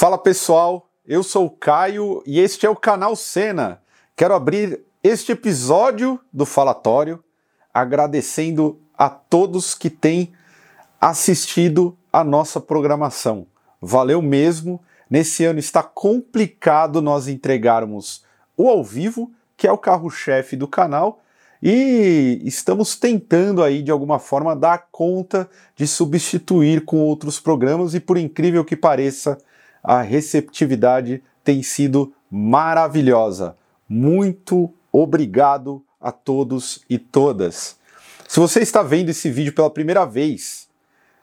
Fala pessoal, eu sou o Caio e este é o canal Cena. Quero abrir este episódio do Falatório agradecendo a todos que têm assistido a nossa programação. Valeu mesmo. Nesse ano está complicado nós entregarmos o ao vivo, que é o carro-chefe do canal, e estamos tentando aí de alguma forma dar conta de substituir com outros programas e por incrível que pareça, a receptividade tem sido maravilhosa. Muito obrigado a todos e todas. Se você está vendo esse vídeo pela primeira vez,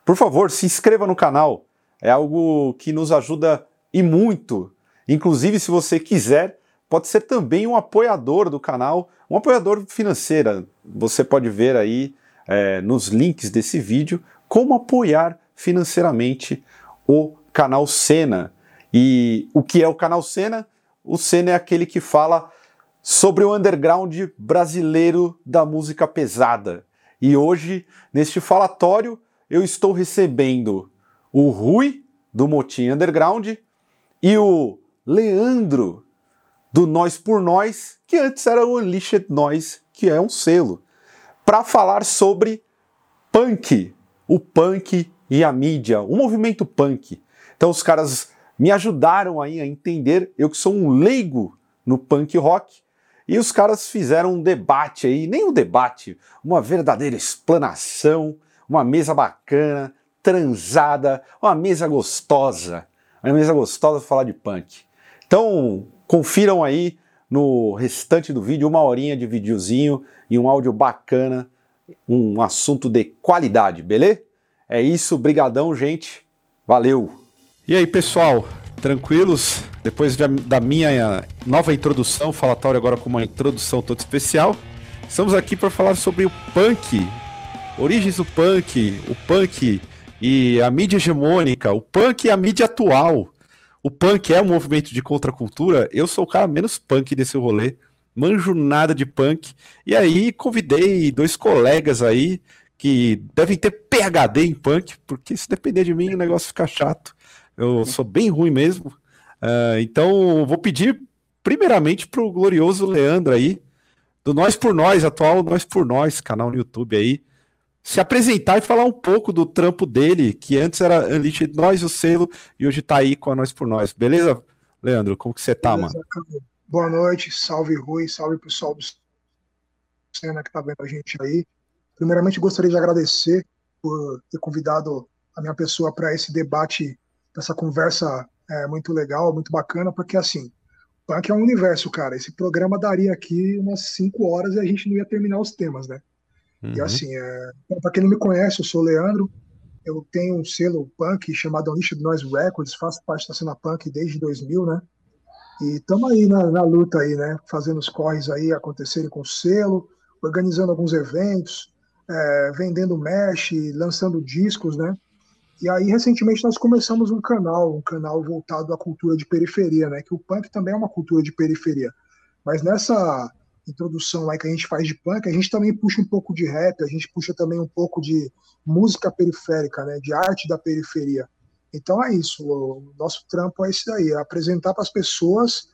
por favor, se inscreva no canal. É algo que nos ajuda e muito. Inclusive, se você quiser, pode ser também um apoiador do canal, um apoiador financeiro. Você pode ver aí é, nos links desse vídeo como apoiar financeiramente o canal Cena. E o que é o canal Cena? O Cena é aquele que fala sobre o underground brasileiro da música pesada. E hoje, neste falatório, eu estou recebendo o Rui, do Motim Underground, e o Leandro, do Nós por Nós, que antes era o Unleashed Noise, que é um selo, para falar sobre punk, o punk e a mídia, o movimento punk. Então os caras me ajudaram aí a entender, eu que sou um leigo no punk rock, e os caras fizeram um debate aí, nem um debate, uma verdadeira explanação, uma mesa bacana, transada, uma mesa gostosa, uma mesa gostosa para falar de punk. Então, confiram aí no restante do vídeo, uma horinha de videozinho e um áudio bacana, um assunto de qualidade, beleza? É isso, brigadão, gente. Valeu! E aí, pessoal, tranquilos? Depois de, da minha nova introdução, falatório agora com uma introdução toda especial, estamos aqui para falar sobre o punk, origens do punk, o punk e a mídia hegemônica, o punk e a mídia atual. O punk é um movimento de contracultura, eu sou o cara menos punk desse rolê, manjo nada de punk, e aí convidei dois colegas aí que devem ter PHD em punk, porque se depender de mim o negócio fica chato. Eu sou bem ruim mesmo. Uh, então, vou pedir primeiramente para o glorioso Leandro aí, do Nós por Nós, atual Nós por Nós, canal no YouTube aí, se apresentar e falar um pouco do trampo dele, que antes era Unleashed Nós, o selo, e hoje está aí com a Nós por Nós. Beleza, Leandro? Como que você tá, Beleza, mano? Boa noite, salve Rui, salve pessoal do cena que tá vendo a gente aí. Primeiramente, gostaria de agradecer por ter convidado a minha pessoa para esse debate essa conversa é, muito legal, muito bacana, porque assim, punk é um universo, cara. Esse programa daria aqui umas cinco horas e a gente não ia terminar os temas, né? Uhum. E assim, é, para quem não me conhece, eu sou o Leandro, eu tenho um selo punk chamado Unleashed Noise Records, faço parte da cena punk desde 2000, né? E estamos aí na, na, luta aí, né? Fazendo os corres aí acontecerem com o selo, organizando alguns eventos, é, vendendo mesh, lançando discos, né? E aí, recentemente, nós começamos um canal, um canal voltado à cultura de periferia, né? Que o punk também é uma cultura de periferia. Mas nessa introdução aí que a gente faz de punk, a gente também puxa um pouco de rap, a gente puxa também um pouco de música periférica, né? De arte da periferia. Então é isso, o nosso trampo é esse daí, é apresentar para as pessoas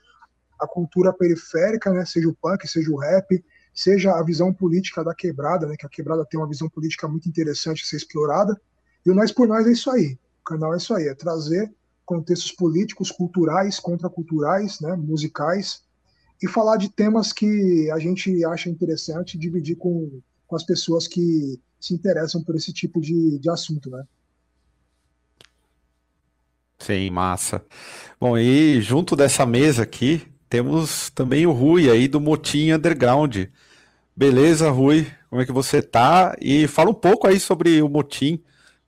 a cultura periférica, né? Seja o punk, seja o rap, seja a visão política da quebrada, né? Que a quebrada tem uma visão política muito interessante a ser explorada e o Nós por Nós é isso aí. O canal é isso aí, é trazer contextos políticos, culturais, contraculturais, né, musicais, e falar de temas que a gente acha interessante dividir com, com as pessoas que se interessam por esse tipo de, de assunto, né? Sim, massa. Bom, e junto dessa mesa aqui, temos também o Rui aí do Motim Underground. Beleza, Rui? Como é que você tá? E fala um pouco aí sobre o Motim,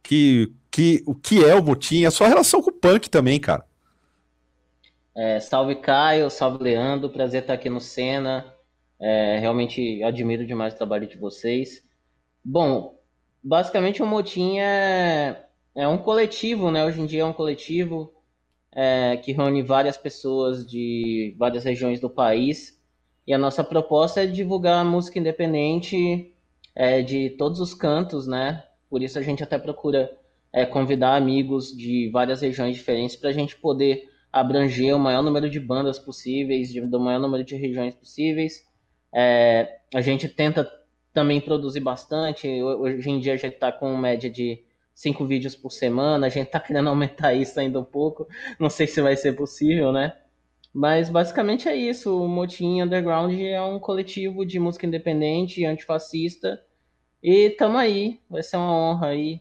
que, que o que é o Motim, a sua relação com o punk também, cara. É, salve Caio, salve Leandro, prazer estar aqui no Cena. É, realmente admiro demais o trabalho de vocês. Bom, basicamente o Motim é, é um coletivo, né? Hoje em dia é um coletivo é, que reúne várias pessoas de várias regiões do país. E a nossa proposta é divulgar música independente é, de todos os cantos, né? Por isso a gente até procura é, convidar amigos de várias regiões diferentes para a gente poder abranger o maior número de bandas possíveis, de, do maior número de regiões possíveis. É, a gente tenta também produzir bastante. Hoje em dia a gente está com média de cinco vídeos por semana. A gente está querendo aumentar isso ainda um pouco. Não sei se vai ser possível, né? Mas basicamente é isso. O Motim Underground é um coletivo de música independente, antifascista. E tamo aí. Vai ser uma honra aí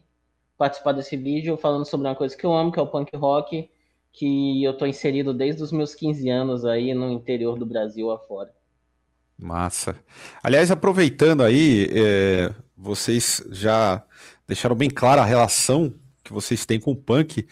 participar desse vídeo falando sobre uma coisa que eu amo, que é o punk rock que eu tô inserido desde os meus 15 anos aí no interior do Brasil afora. Massa. Aliás, aproveitando aí, é, vocês já deixaram bem clara a relação que vocês têm com o punk.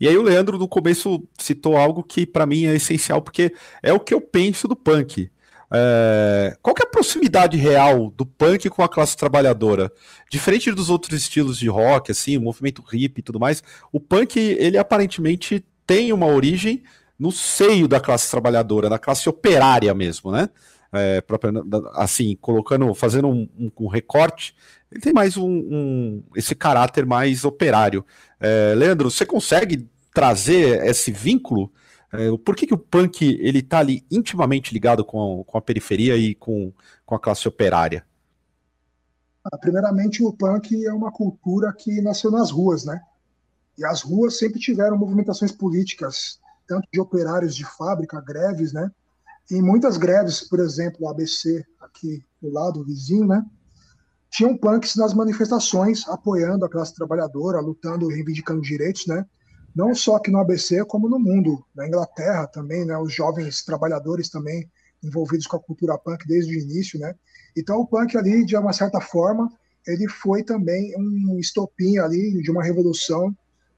E aí o Leandro no começo citou algo que para mim é essencial, porque é o que eu penso do punk. É, qual é a proximidade real do punk com a classe trabalhadora? Diferente dos outros estilos de rock, assim, o movimento hip e tudo mais, o punk, ele aparentemente tem uma origem no seio da classe trabalhadora, da classe operária mesmo, né? É, própria, assim, colocando, fazendo um, um, um, recorte, ele tem mais um, um esse caráter mais operário. É, Leandro, você consegue trazer esse vínculo? É, por que, que o punk ele está ali intimamente ligado com, com a periferia e com, com a classe operária? Ah, primeiramente, o punk é uma cultura que nasceu nas ruas, né? E as ruas sempre tiveram movimentações políticas, tanto de operários de fábrica, greves, né? E muitas greves, por exemplo, o ABC, aqui do lado, vizinho, né? Tinham punks nas manifestações, apoiando a classe trabalhadora, lutando, reivindicando direitos, né? Não só aqui no ABC, como no mundo. Na Inglaterra também, né? Os jovens trabalhadores também envolvidos com a cultura punk desde o início, né? Então o punk ali, de uma certa forma, ele foi também um estopim ali de uma revolução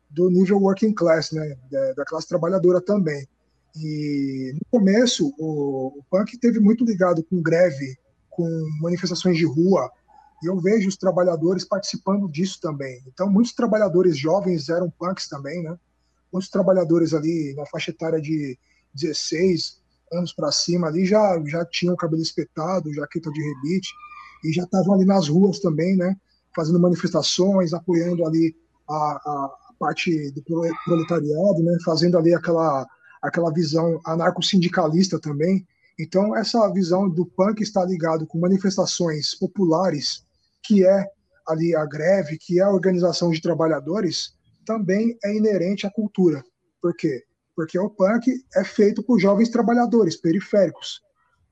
do nível working class, né, da, classe trabalhadora também. E no começo o, o punk teve muito ligado com greve, com manifestações de rua, e eu vejo os trabalhadores participando disso também. Então muitos trabalhadores jovens eram punks também, né? Muitos trabalhadores ali na faixa etária de 16 anos para cima ali já já tinham cabelo espetado, jaqueta de rebite e já estavam ali nas ruas também, né? Fazendo manifestações, apoiando ali a, a, parte do proletariado, né, fazendo ali aquela, aquela visão anarco-sindicalista também. Então, essa visão do punk está ligado com manifestações populares, que é ali a greve, que é a organização de trabalhadores, também é inerente à cultura. Por quê? Porque o punk é feito por jovens trabalhadores periféricos.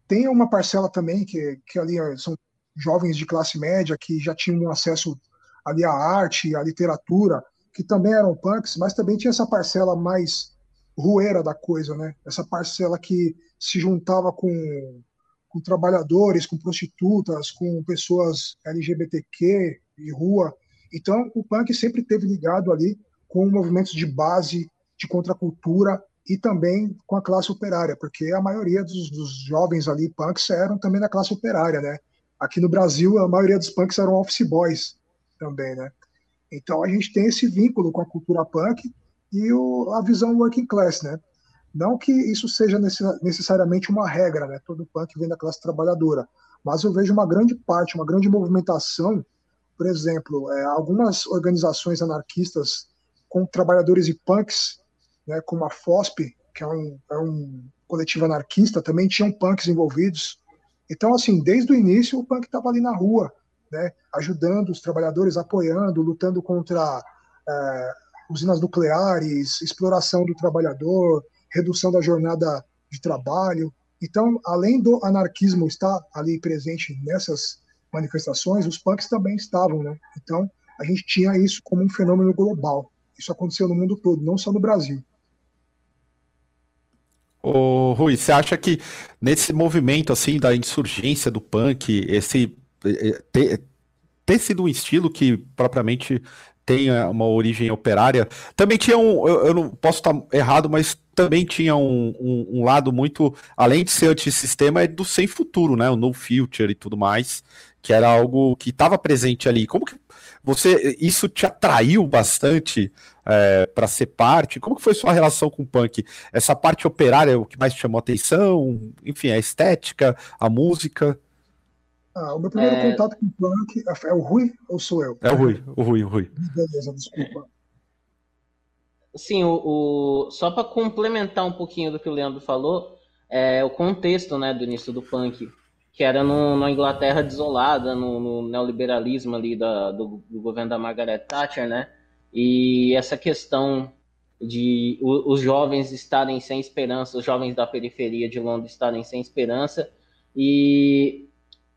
Tem uma parcela também que, que ali são jovens de classe média que já tinham acesso ali à arte, à literatura, que também eram punks, mas também tinha essa parcela mais rueira da coisa, né? Essa parcela que se juntava com, com trabalhadores, com prostitutas, com pessoas LGBTQ de rua. Então, o punk sempre teve ligado ali com movimentos de base, de contracultura e também com a classe operária, porque a maioria dos, dos jovens ali punks eram também da classe operária, né? Aqui no Brasil, a maioria dos punks eram office boys também, né? Então a gente tem esse vínculo com a cultura punk e o, a visão working class, né? Não que isso seja necessariamente uma regra, né? Todo punk vem da classe trabalhadora, mas eu vejo uma grande parte, uma grande movimentação, por exemplo, é, algumas organizações anarquistas com trabalhadores e punks, né? Como a FOSP, que é um, é um coletivo anarquista, também tinham punks envolvidos. Então, assim, desde o início o punk estava ali na rua, né, ajudando os trabalhadores, apoiando, lutando contra é, usinas nucleares, exploração do trabalhador, redução da jornada de trabalho. Então, além do anarquismo estar ali presente nessas manifestações, os punks também estavam, né? Então, a gente tinha isso como um fenômeno global. Isso aconteceu no mundo todo, não só no Brasil. Ô, Rui, você acha que nesse movimento assim da insurgência do punk, esse é, é, ter, ter sido um estilo que propriamente tem uma origem operária. Também tinha um, eu, eu não posso estar errado, mas também tinha um, um, um, lado muito, além de ser antissistema, é do sem futuro, né? O no future e tudo mais, que era algo que estava presente ali. Como que você, isso te atraiu bastante é, para ser parte? Como que foi sua relação com o punk? Essa parte operária é o que mais te chamou a atenção? Enfim, a estética, a música? Ah, o meu primeiro é... contato com o punk é o Rui ou sou eu? É o Rui, o Rui, o Rui. Beleza, desculpa. sim, o, o só para complementar um pouquinho do que o Leandro falou, é, o contexto né, do início do punk, que era no, na Inglaterra desolada, no, no neoliberalismo ali da, do, do, governo da Margaret Thatcher, né? E essa questão de o, os jovens estarem sem esperança, os jovens da periferia de Londres estarem sem esperança e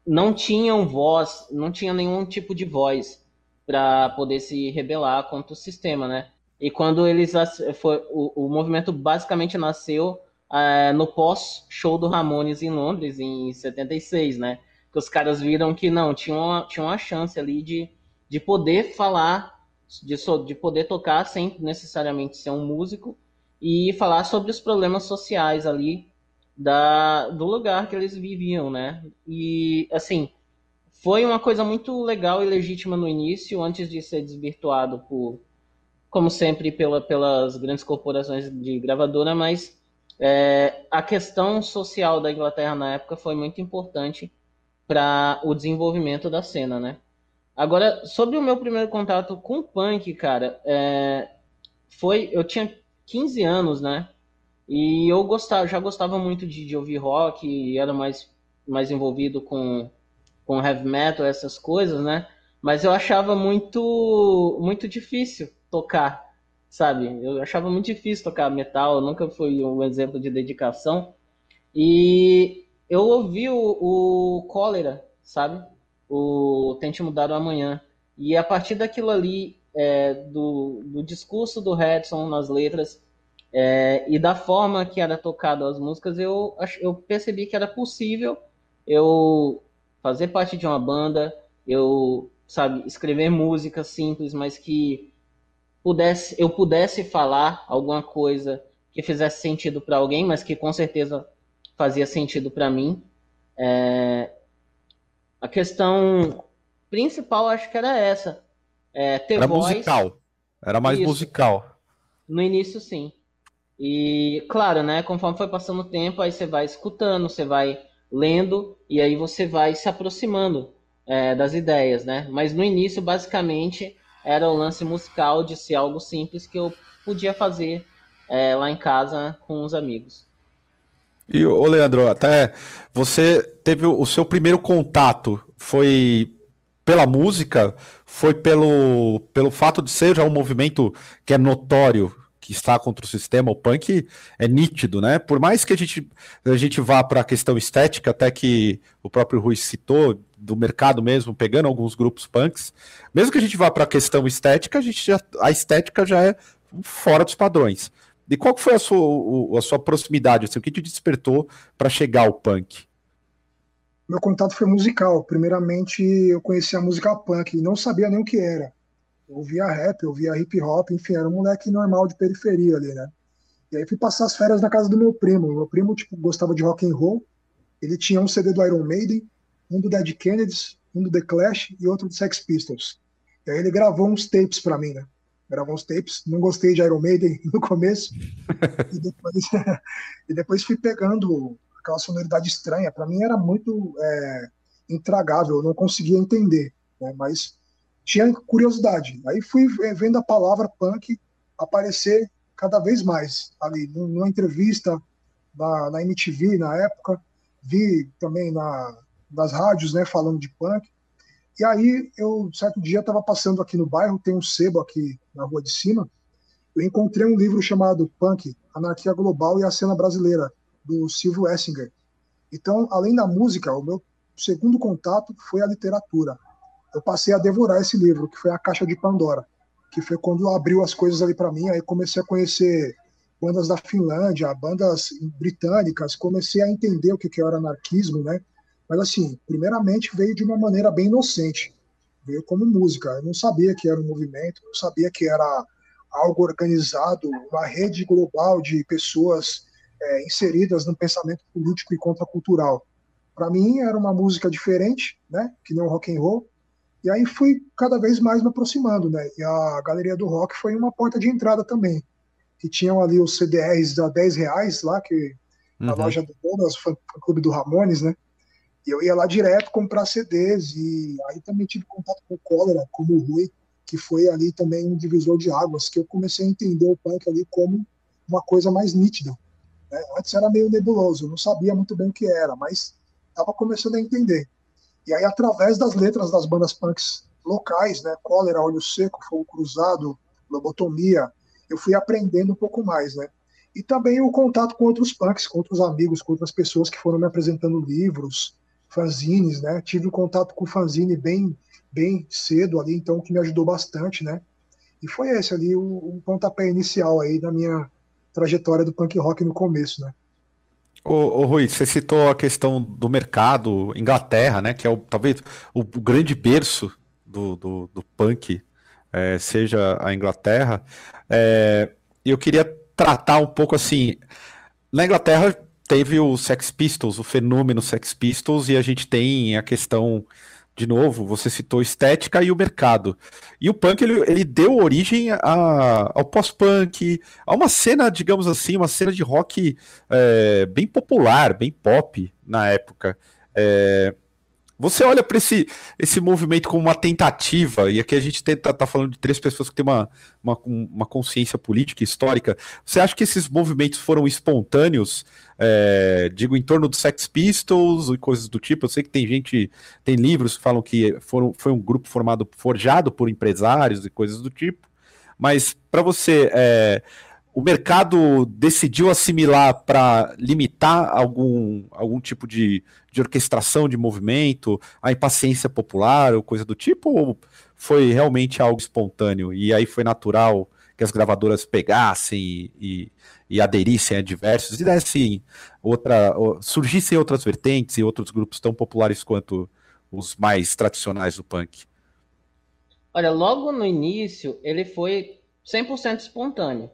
não tinham voz, não tinha nenhum tipo de voz para poder se rebelar contra o sistema, né? E quando eles foi, o, o movimento basicamente nasceu é, no pós-show do Ramones em Londres, em 76, né? Que os caras viram que não, tinha uma, tinha uma chance ali de, de poder falar, de, de poder tocar sem necessariamente ser um músico e falar sobre os problemas sociais ali da, do lugar que eles viviam, né? E, assim, foi uma coisa muito legal e legítima no início, antes de ser desvirtuado por, como sempre, pela, pelas grandes corporações de gravadora, mas é, a questão social da Inglaterra na época foi muito importante para o desenvolvimento da cena, né? Agora, sobre o meu primeiro contato com o punk, cara, é, foi eu tinha 15 anos, né? E eu gostava, já gostava muito de, de ouvir rock e era mais, mais envolvido com, com heavy metal, essas coisas, né? Mas eu achava muito, muito difícil tocar sabe? Eu achava muito difícil tocar metal, nunca foi um exemplo de dedicação. E eu ouvi o, o Cólera, sabe? O Tente Mudar o Amanhã. E a partir daquilo ali, é, do, do discurso do Redson nas letras, é, e da forma que era tocado as músicas, eu, eu percebi que era possível eu fazer parte de uma banda, eu, sabe, escrever músicas simples, mas que pudesse, eu pudesse falar alguma coisa que fizesse sentido para alguém, mas que com certeza fazia sentido para mim. É, a questão principal acho que era essa. É, ter era voz, musical. Era mais isso. musical. No início, sim. E, claro, né, conforme foi passando o tempo, aí você vai escutando, você vai lendo, e aí você vai se aproximando é, das ideias, né? Mas no início, basicamente, era o lance musical de ser algo simples que eu podia fazer é, lá em casa com os amigos. E, ô Leandro, até você teve o seu primeiro contato, foi pela música, foi pelo, pelo fato de ser já um movimento que é notório, que está contra o sistema, o punk é nítido, né? Por mais que a gente, a gente vá para a questão estética, até que o próprio Rui citou, do mercado mesmo, pegando alguns grupos punks, mesmo que a gente vá para a questão estética, a, gente já, a estética já é fora dos padrões. E qual foi a sua, a sua proximidade? Assim, o que te despertou para chegar ao punk? Meu contato foi musical. Primeiramente, eu conheci a música punk e não sabia nem o que era. Ouvia rap, ouvia hip hop, enfim, era um moleque normal de periferia ali, né? E aí fui passar as férias na casa do meu primo. Meu primo tipo, gostava de rock and roll. Ele tinha um CD do Iron Maiden, um do Dead Kennedys, um do The Clash e outro do Sex Pistols. E aí ele gravou uns tapes para mim, né? Gravou uns tapes, não gostei de Iron Maiden no começo, e, depois, e depois fui pegando aquela sonoridade estranha. Para mim era muito é, intragável, eu não conseguia entender, né? mas tinha curiosidade. Aí fui vendo a palavra punk aparecer cada vez mais ali, numa entrevista na, na MTV na época, vi também na, das rádios, né, falando de punk. E aí, eu, certo dia, estava passando aqui no bairro, tem um sebo aqui na rua de cima, eu encontrei um livro chamado Punk, Anarquia Global e a Cena Brasileira, do Silvio Essinger. Então, além da música, o meu segundo contato foi a literatura. Eu passei a devorar esse livro, que foi A Caixa de Pandora, que foi quando abriu as coisas ali para mim, aí comecei a conhecer bandas da Finlândia, bandas britânicas, comecei a entender o que, que era anarquismo, né? Mas, assim, primeiramente veio de uma maneira bem inocente. Veio como música. Eu não sabia que era um movimento, não sabia que era algo organizado, uma rede global de pessoas é, inseridas no pensamento político e contracultural. Para mim era uma música diferente, né, que nem o rock and roll. E aí fui cada vez mais me aproximando, né? E a Galeria do Rock foi uma porta de entrada também, que tinham ali os CDRs da 10 reais lá, que na uhum. loja do Douglas, fã clube do Ramones, né? E eu ia lá direto comprar CDs, e aí também tive contato com o Cólera, como o Rui, que foi ali também um divisor de águas, que eu comecei a entender o punk ali como uma coisa mais nítida. Né? Antes era meio nebuloso, eu não sabia muito bem o que era, mas estava começando a entender. E aí, através das letras das bandas punks locais, né, Cólera, Olho Seco, Fogo Cruzado, Lobotomia, eu fui aprendendo um pouco mais, né? E também o contato com outros punks, com outros amigos, com outras pessoas que foram me apresentando livros, fanzines, né? Tive um contato com o fanzine bem, bem cedo ali, então que me ajudou bastante, né? E foi esse ali o, o pontapé inicial aí da minha trajetória do punk rock no começo, né? Ô, Rui, você citou a questão do mercado, Inglaterra, né? Que é o, talvez o, o grande berço do, do, do punk, é, seja a Inglaterra. É, eu queria tratar um pouco assim. Na Inglaterra teve o Sex Pistols, o fenômeno Sex Pistols, e a gente tem a questão, de novo, você citou estética e o mercado. E o punk ele, ele deu origem a, ao pós-punk, a uma cena, digamos assim, uma cena de rock é, bem popular, bem pop na época. É, você olha para esse, esse movimento como uma tentativa, e aqui a gente está tá falando de três pessoas que têm uma, uma, uma, consciência política histórica. Você acha que esses movimentos foram espontâneos, é, digo, em torno dos Sex Pistols e coisas do tipo? Eu sei que tem gente, tem livros que falam que foram, foi um grupo formado, forjado por empresários e coisas do tipo, mas para você. É, o mercado decidiu assimilar para limitar algum, algum tipo de, de orquestração de movimento, a impaciência popular ou coisa do tipo, ou foi realmente algo espontâneo e aí foi natural que as gravadoras pegassem e, e, e aderissem a diversos e dessem outra, surgissem outras vertentes e outros grupos tão populares quanto os mais tradicionais do punk? Olha, logo no início ele foi 100% espontâneo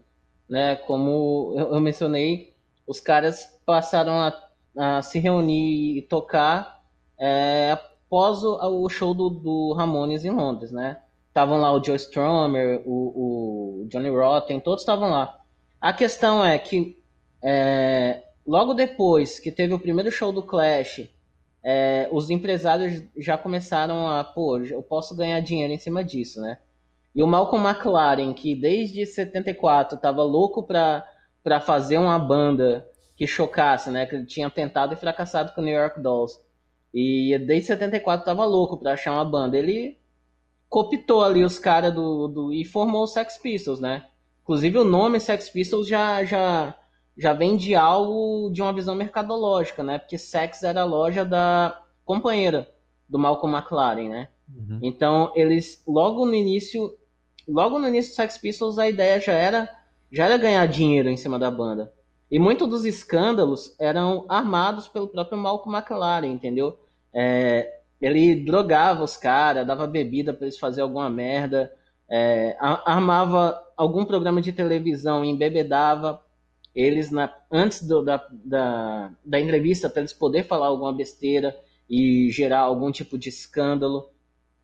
né? Como eu mencionei, os caras passaram a, a se reunir e tocar é, após o, o, show do, do Ramones em Londres, né? Estavam lá o Joe Strummer, o, o Johnny Rotten, todos estavam lá. A questão é que é, logo depois que teve o primeiro show do Clash, é, os empresários já começaram a, pô, eu posso ganhar dinheiro em cima disso, né? E o Malcolm McLaren, que desde 74 estava louco para fazer uma banda que chocasse, né? Que ele tinha tentado e fracassado com o New York Dolls. E desde 74 estava louco para achar uma banda. Ele copitou ali os caras do, do e formou o Sex Pistols, né? Inclusive o nome Sex Pistols já já já vem de algo de uma visão mercadológica, né? Porque Sex era a loja da companheira do Malcolm McLaren, né? Uhum. Então eles logo no início logo no início do Sex Pistols a ideia já era já era ganhar dinheiro em cima da banda. E muitos dos escândalos eram armados pelo próprio Malcolm McLaren, entendeu? É, ele drogava os caras, dava bebida para eles fazer alguma merda, é, armava algum programa de televisão e embebedava eles na, antes do, da, da, da entrevista para eles poder falar alguma besteira e gerar algum tipo de escândalo.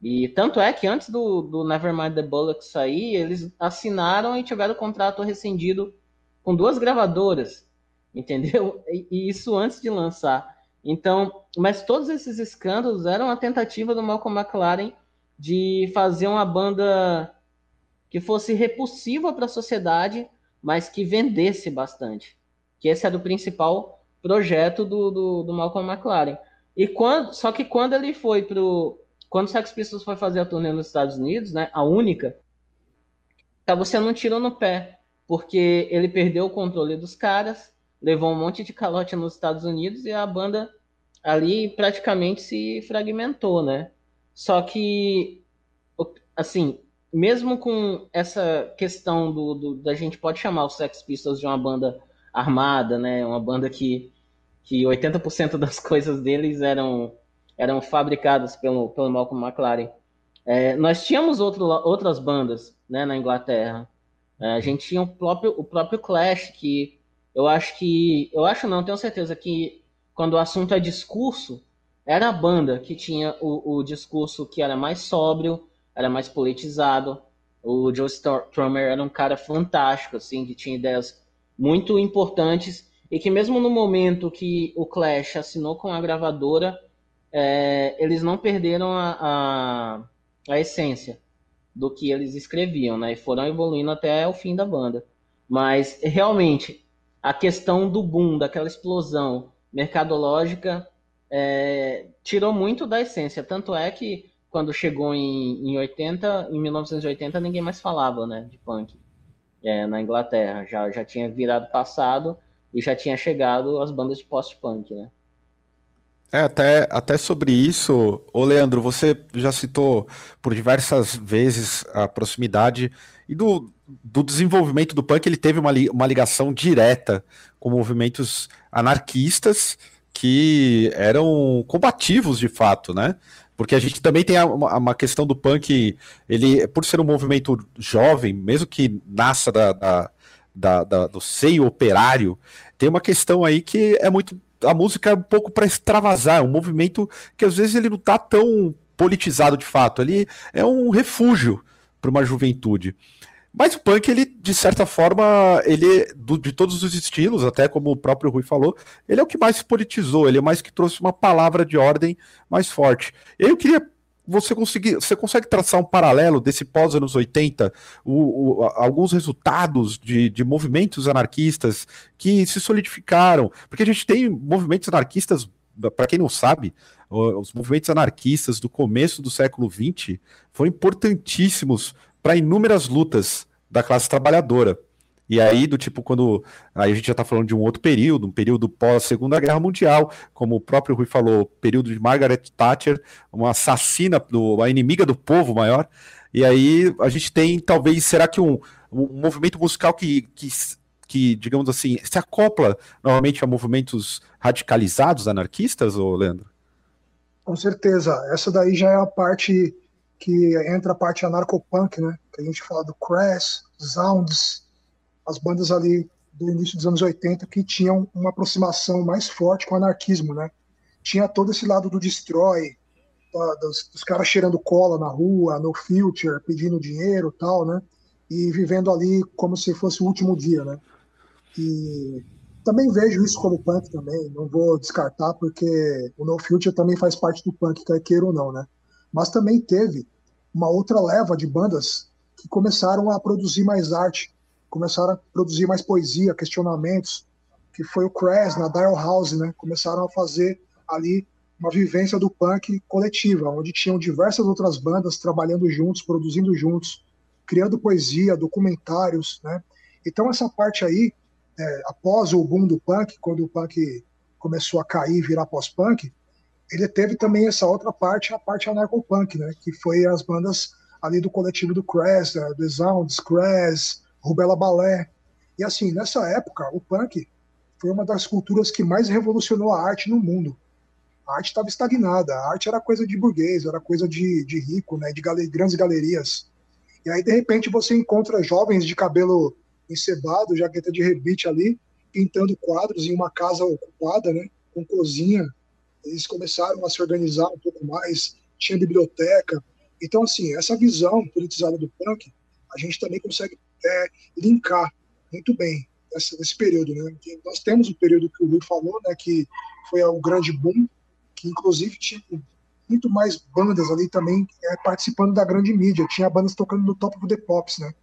E tanto é que antes do, do Nevermind the Bollocks sair, eles assinaram e tiveram o contrato rescindido com duas gravadoras, entendeu? E, e, isso antes de lançar. Então, mas todos esses escândalos eram a tentativa do Malcolm McLaren de fazer uma banda que fosse repulsiva para a sociedade, mas que vendesse bastante. Que esse era o principal projeto do, do, do Malcolm McLaren. E quando, só que quando ele foi pro quando o Sex Pistols foi fazer a turnê nos Estados Unidos, né, a única, tava sendo um tiro no pé, porque ele perdeu o controle dos caras, levou um monte de calote nos Estados Unidos e a banda ali praticamente se fragmentou, né? Só que, assim, mesmo com essa questão do, do da gente pode chamar os Sex Pistols de uma banda armada, né? Uma banda que, que 80% das coisas deles eram eram fabricadas pelo, pelo Malcolm McLaren. É, nós tínhamos outro, outras bandas né, na Inglaterra. É, a gente tinha o próprio, o próprio Clash, que eu acho que. Eu acho não, tenho certeza que quando o assunto é discurso, era a banda que tinha o, o discurso que era mais sóbrio, era mais politizado. O Joe Strummer era um cara fantástico, assim, que tinha ideias muito importantes e que mesmo no momento que o Clash assinou com a gravadora, é, eles não perderam a, a, a, essência. do que eles escreviam, né? E foram evoluindo até o fim da banda. Mas realmente a questão do boom, daquela explosão mercadológica, é, tirou muito da essência. Tanto é que quando chegou em, em 80, em 1980, ninguém mais falava, né, de punk é, na Inglaterra. Já, já tinha virado passado e já tinha chegado as bandas de post-punk, né? É, até, até sobre isso, ô Leandro, você já citou por diversas vezes a proximidade e do, do desenvolvimento do punk, ele teve uma, uma ligação direta com movimentos anarquistas que eram combativos de fato, né? Porque a gente também tem uma, uma questão do punk, ele, por ser um movimento jovem, mesmo que nasça da, da, da, da do seio operário, tem uma questão aí que é muito a música é um pouco para extravasar, é um movimento que às vezes ele não está tão politizado de fato, ele é um refúgio para uma juventude. Mas o punk, ele, de certa forma, ele, do, de todos os estilos, até como o próprio Rui falou, ele é o que mais se politizou, ele é mais que trouxe uma palavra de ordem mais forte. Eu queria você você consegue traçar um paralelo desse pós anos 80, o, o, alguns resultados de, de movimentos anarquistas que se solidificaram, porque a gente tem movimentos anarquistas, para quem não sabe, os movimentos anarquistas do começo do século XX foram importantíssimos para inúmeras lutas da classe trabalhadora. E aí, do tipo, quando. Aí a gente já está falando de um outro período, um período pós-Segunda Guerra Mundial, como o próprio Rui falou, período de Margaret Thatcher, uma assassina, do, a inimiga do povo maior. E aí a gente tem, talvez, será que um, um movimento musical que, que, que, digamos assim, se acopla novamente a movimentos radicalizados anarquistas, ô Leandro? Com certeza. Essa daí já é a parte que entra a parte anarcopunk, né? Que a gente fala do Crash, Sounds, as bandas ali do início dos anos 80 que tinham uma aproximação mais forte com o anarquismo, né? Tinha todo esse lado do destroy, dos, dos, caras cheirando cola na rua, no future, pedindo dinheiro tal, né? E vivendo ali como se fosse o último dia, né? E também vejo isso como punk também, não vou descartar, porque o No Future também faz parte do punk, quer queira ou não, né? Mas também teve uma outra leva de bandas que começaram a produzir mais arte, começaram a produzir mais poesia, questionamentos, que foi o Crash na Dial House, né? Começaram a fazer ali uma vivência do punk coletiva, onde tinham diversas outras bandas trabalhando juntos, produzindo juntos, criando poesia, documentários, né? Então essa parte aí, é, após o boom do punk, quando o punk começou a cair, virar pós-punk, ele teve também essa outra parte, a parte anarcopunk, né? Que foi as bandas ali do coletivo do Crash, do Sounds, Crash, Rubela Balé. E assim, nessa época, o punk foi uma das culturas que mais revolucionou a arte no mundo. A arte estava estagnada, a arte era coisa de burguês, era coisa de, de rico, né, de gale, grandes galerias. E aí, de repente, você encontra jovens de cabelo encebado, jaqueta de rebite ali, pintando quadros em uma casa ocupada, né, com cozinha. Eles começaram a se organizar um pouco mais, tinha biblioteca. Então, assim, essa visão politizada do punk, a gente também consegue é, linkar muito bem esse, esse período. Né? Nós temos o período que o Rui falou, né, que foi o grande boom, que inclusive tinha muito mais bandas ali também é, participando da grande mídia. Tinha bandas tocando no Top of the Pops, né?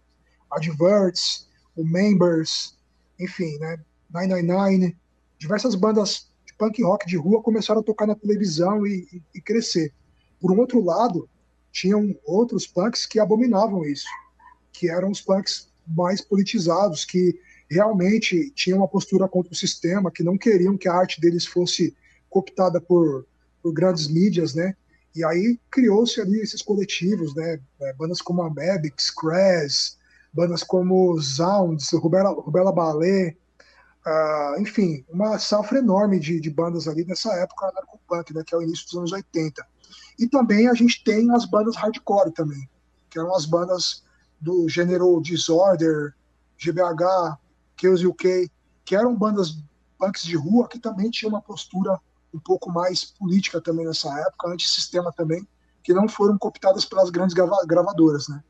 Adverts, o Members, enfim, né? 999, diversas bandas de punk rock de rua começaram a tocar na televisão e, e, e crescer. Por um outro lado, tinham outros punks que abominavam isso, que eram os punks mais politizados, que realmente tinham uma postura contra o sistema, que não queriam que a arte deles fosse cooptada por, por grandes mídias, né? E aí criou-se ali esses coletivos, né? É, bandas como a Mebix, Crash, bandas como Sounds, Rubela Ballet, uh, enfim, uma safra enorme de, de bandas ali nessa época anarcopunk, né? Que é o início dos anos 80. E também a gente tem as bandas hardcore também, que eram as bandas do gênero Disorder, GBH, Chaos UK, que eram bandas punks de rua que também tinham uma postura um pouco mais política também nessa época, antissistema também, que não foram cooptadas pelas grandes gravadoras, né?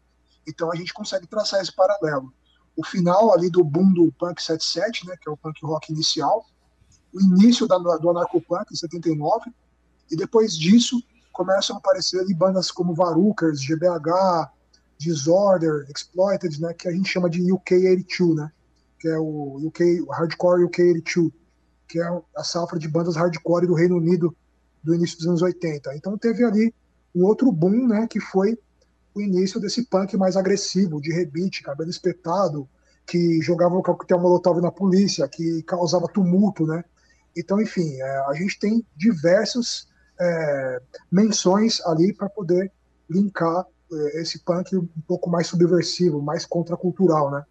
Então a gente consegue traçar esse paralelo. O final ali do boom do punk 77, né, que é o punk rock inicial, o início da, do anarcopunk em 79, e depois disso começam a aparecer ali bandas como Varukers, GBH, Disorder, Exploited, né, que a gente chama de UK82, né, que é o UK, o Hardcore UK82, que é a safra de bandas hardcore do Reino Unido do início dos anos 80. Então teve ali um outro boom, né, que foi o início desse punk mais agressivo, de rebite, cabelo espetado, que jogava o coquetel molotov na polícia, que causava tumulto, né? Então, enfim, é, a gente tem diversas é, menções ali para poder linkar esse punk um pouco mais subversivo, mais contracultural, né?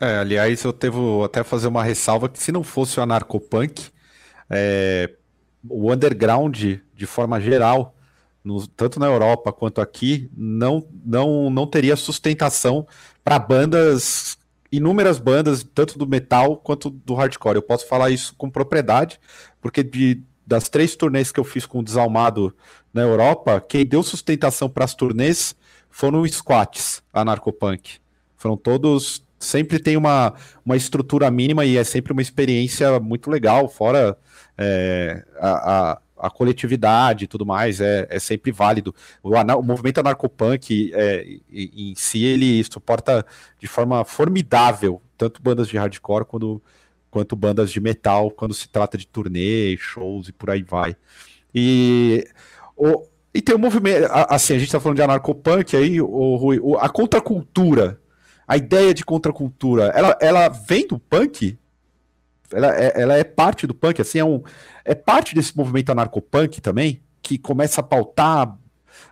É, aliás, eu devo até fazer uma ressalva que se não fosse o anarcopunk, é, o underground, de forma geral, no, tanto na Europa quanto aqui, não, não, não teria sustentação para bandas, inúmeras bandas, tanto do metal quanto do hardcore. Eu posso falar isso com propriedade, porque de, das três turnês que eu fiz com o Desalmado na Europa, quem deu sustentação para as turnês foram os squats, anarcopunk. Foram todos. Sempre tem uma, uma estrutura mínima e é sempre uma experiência muito legal, fora é, a, a a coletividade e tudo mais é, é sempre válido. O, o movimento anarcopunk é, em si ele suporta de forma formidável tanto bandas de hardcore quanto, quanto bandas de metal quando se trata de turnê, shows e por aí vai. E, o, e tem um movimento, assim, a gente está falando de anarcopunk aí, o, Rui, a contracultura, a ideia de contracultura, ela, ela vem do punk? Ela é, ela é parte do punk, assim, é, um, é parte desse movimento anarcopunk também, que começa a pautar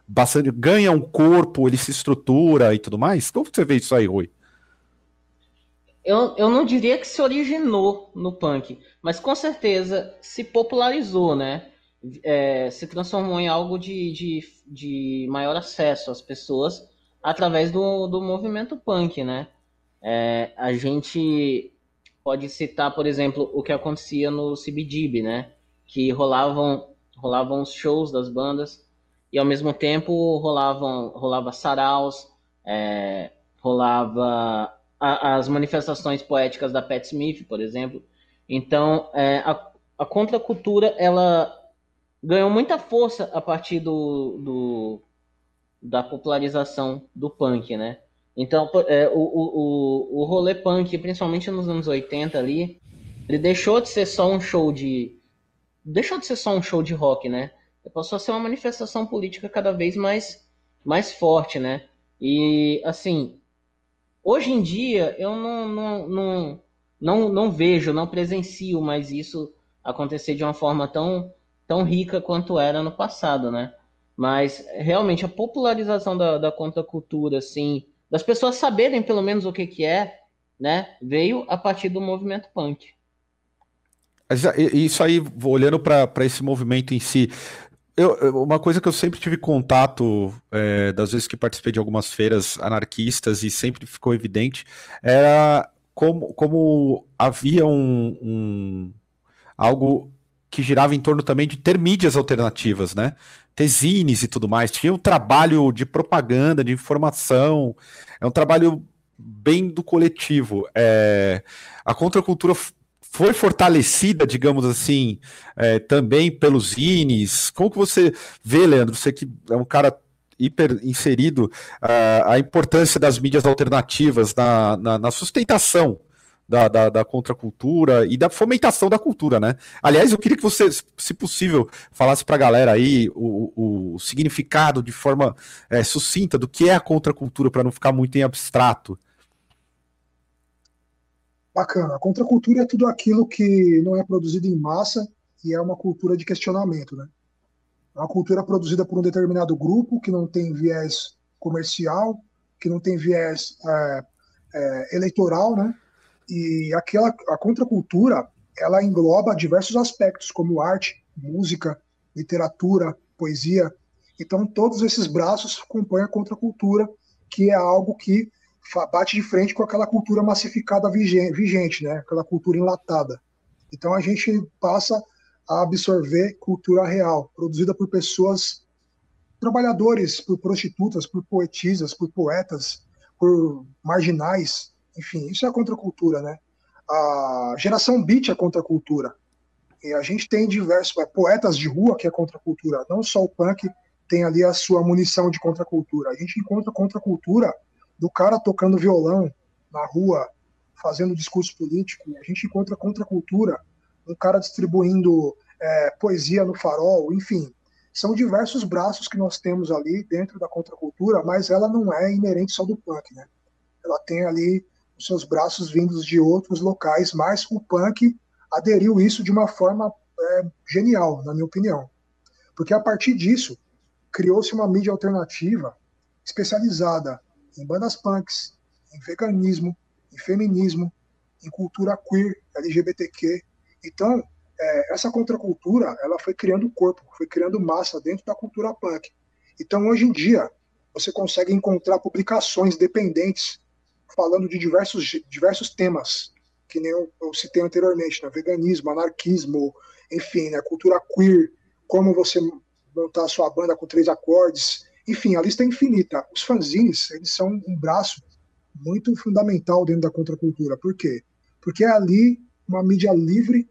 bastante, ganha um corpo, ele se estrutura e tudo mais. Como você vê isso aí, Rui? Eu, eu não diria que se originou no punk, mas com certeza se popularizou, né? É, se transformou em algo de, de, de maior acesso às pessoas através do, do movimento punk, né? É, a gente pode citar, por exemplo, o que acontecia no CBGB, né? Que rolavam, rolavam os shows das bandas e ao mesmo tempo rolavam, rolava saraus, é, rolava a, as manifestações poéticas da Pat Smith, por exemplo. Então, é, a, a contracultura, ela ganhou muita força a partir do, do da popularização do punk, né? Então, é, o, o, o rolê punk, principalmente nos anos 80 ali, ele deixou de ser só um show de. Deixou de ser só um show de rock, né? Passou a ser uma manifestação política cada vez mais, mais forte, né? E, assim, hoje em dia eu não, não, não, não, não vejo, não presencio mais isso acontecer de uma forma tão, tão rica quanto era no passado, né? Mas, realmente, a popularização da, da contracultura, assim, das pessoas saberem pelo menos o que, que é, né, veio a partir do movimento punk. Isso aí, olhando para esse movimento em si, eu, uma coisa que eu sempre tive contato, é, das vezes que participei de algumas feiras anarquistas e sempre ficou evidente, era como, como havia um, um algo que girava em torno também de ter mídias alternativas, né? Ter zines e tudo mais. Tinha um trabalho de propaganda, de informação. É um trabalho bem do coletivo. É, a contracultura foi fortalecida, digamos assim, é, também pelos zines. Como que você vê, Leandro? Você que é um cara hiper inserido, uh, a importância das mídias alternativas na, na, na sustentação da, da, da, contracultura e da fomentação da cultura, né? Aliás, eu queria que você, se possível, falasse para a galera aí o, o, significado de forma é, sucinta do que é a contracultura, para não ficar muito em abstrato. Bacana. A contracultura é tudo aquilo que não é produzido em massa e é uma cultura de questionamento, né? É uma cultura produzida por um determinado grupo que não tem viés comercial, que não tem viés é, é, eleitoral, né? E aquela a contracultura, ela engloba diversos aspectos, como arte, música, literatura, poesia. Então, todos esses braços compõem a contracultura, que é algo que bate de frente com aquela cultura massificada vigente, né? aquela cultura enlatada. Então, a gente passa a absorver cultura real, produzida por pessoas, trabalhadores, por prostitutas, por poetisas, por poetas, por marginais, enfim, isso é a contracultura, né? A geração beat é contracultura. E a gente tem diversos é, poetas de rua que é contracultura, não só o punk tem ali a sua munição de contracultura. A gente encontra contracultura do cara tocando violão na rua, fazendo discurso político. A gente encontra contracultura um cara distribuindo é, poesia no farol, enfim. São diversos braços que nós temos ali dentro da contracultura, mas ela não é inerente só do punk, né? Ela tem ali os seus braços vindos de outros locais, mas o punk aderiu isso de uma forma é, genial, na minha opinião. Porque a partir disso, criou-se uma mídia alternativa especializada em bandas punks, em veganismo, em feminismo, em cultura queer, LGBTQ. Então, é, essa contracultura, ela foi criando corpo, foi criando massa dentro da cultura punk. Então, hoje em dia, você consegue encontrar publicações dependentes falando de diversos, diversos temas, que nem eu, eu citei anteriormente, né? veganismo, anarquismo, enfim, né? cultura queer, como você montar a sua banda com três acordes, enfim, a lista é infinita. Os fanzines, eles são um braço muito fundamental dentro da contracultura. Por quê? Porque é ali uma mídia livre,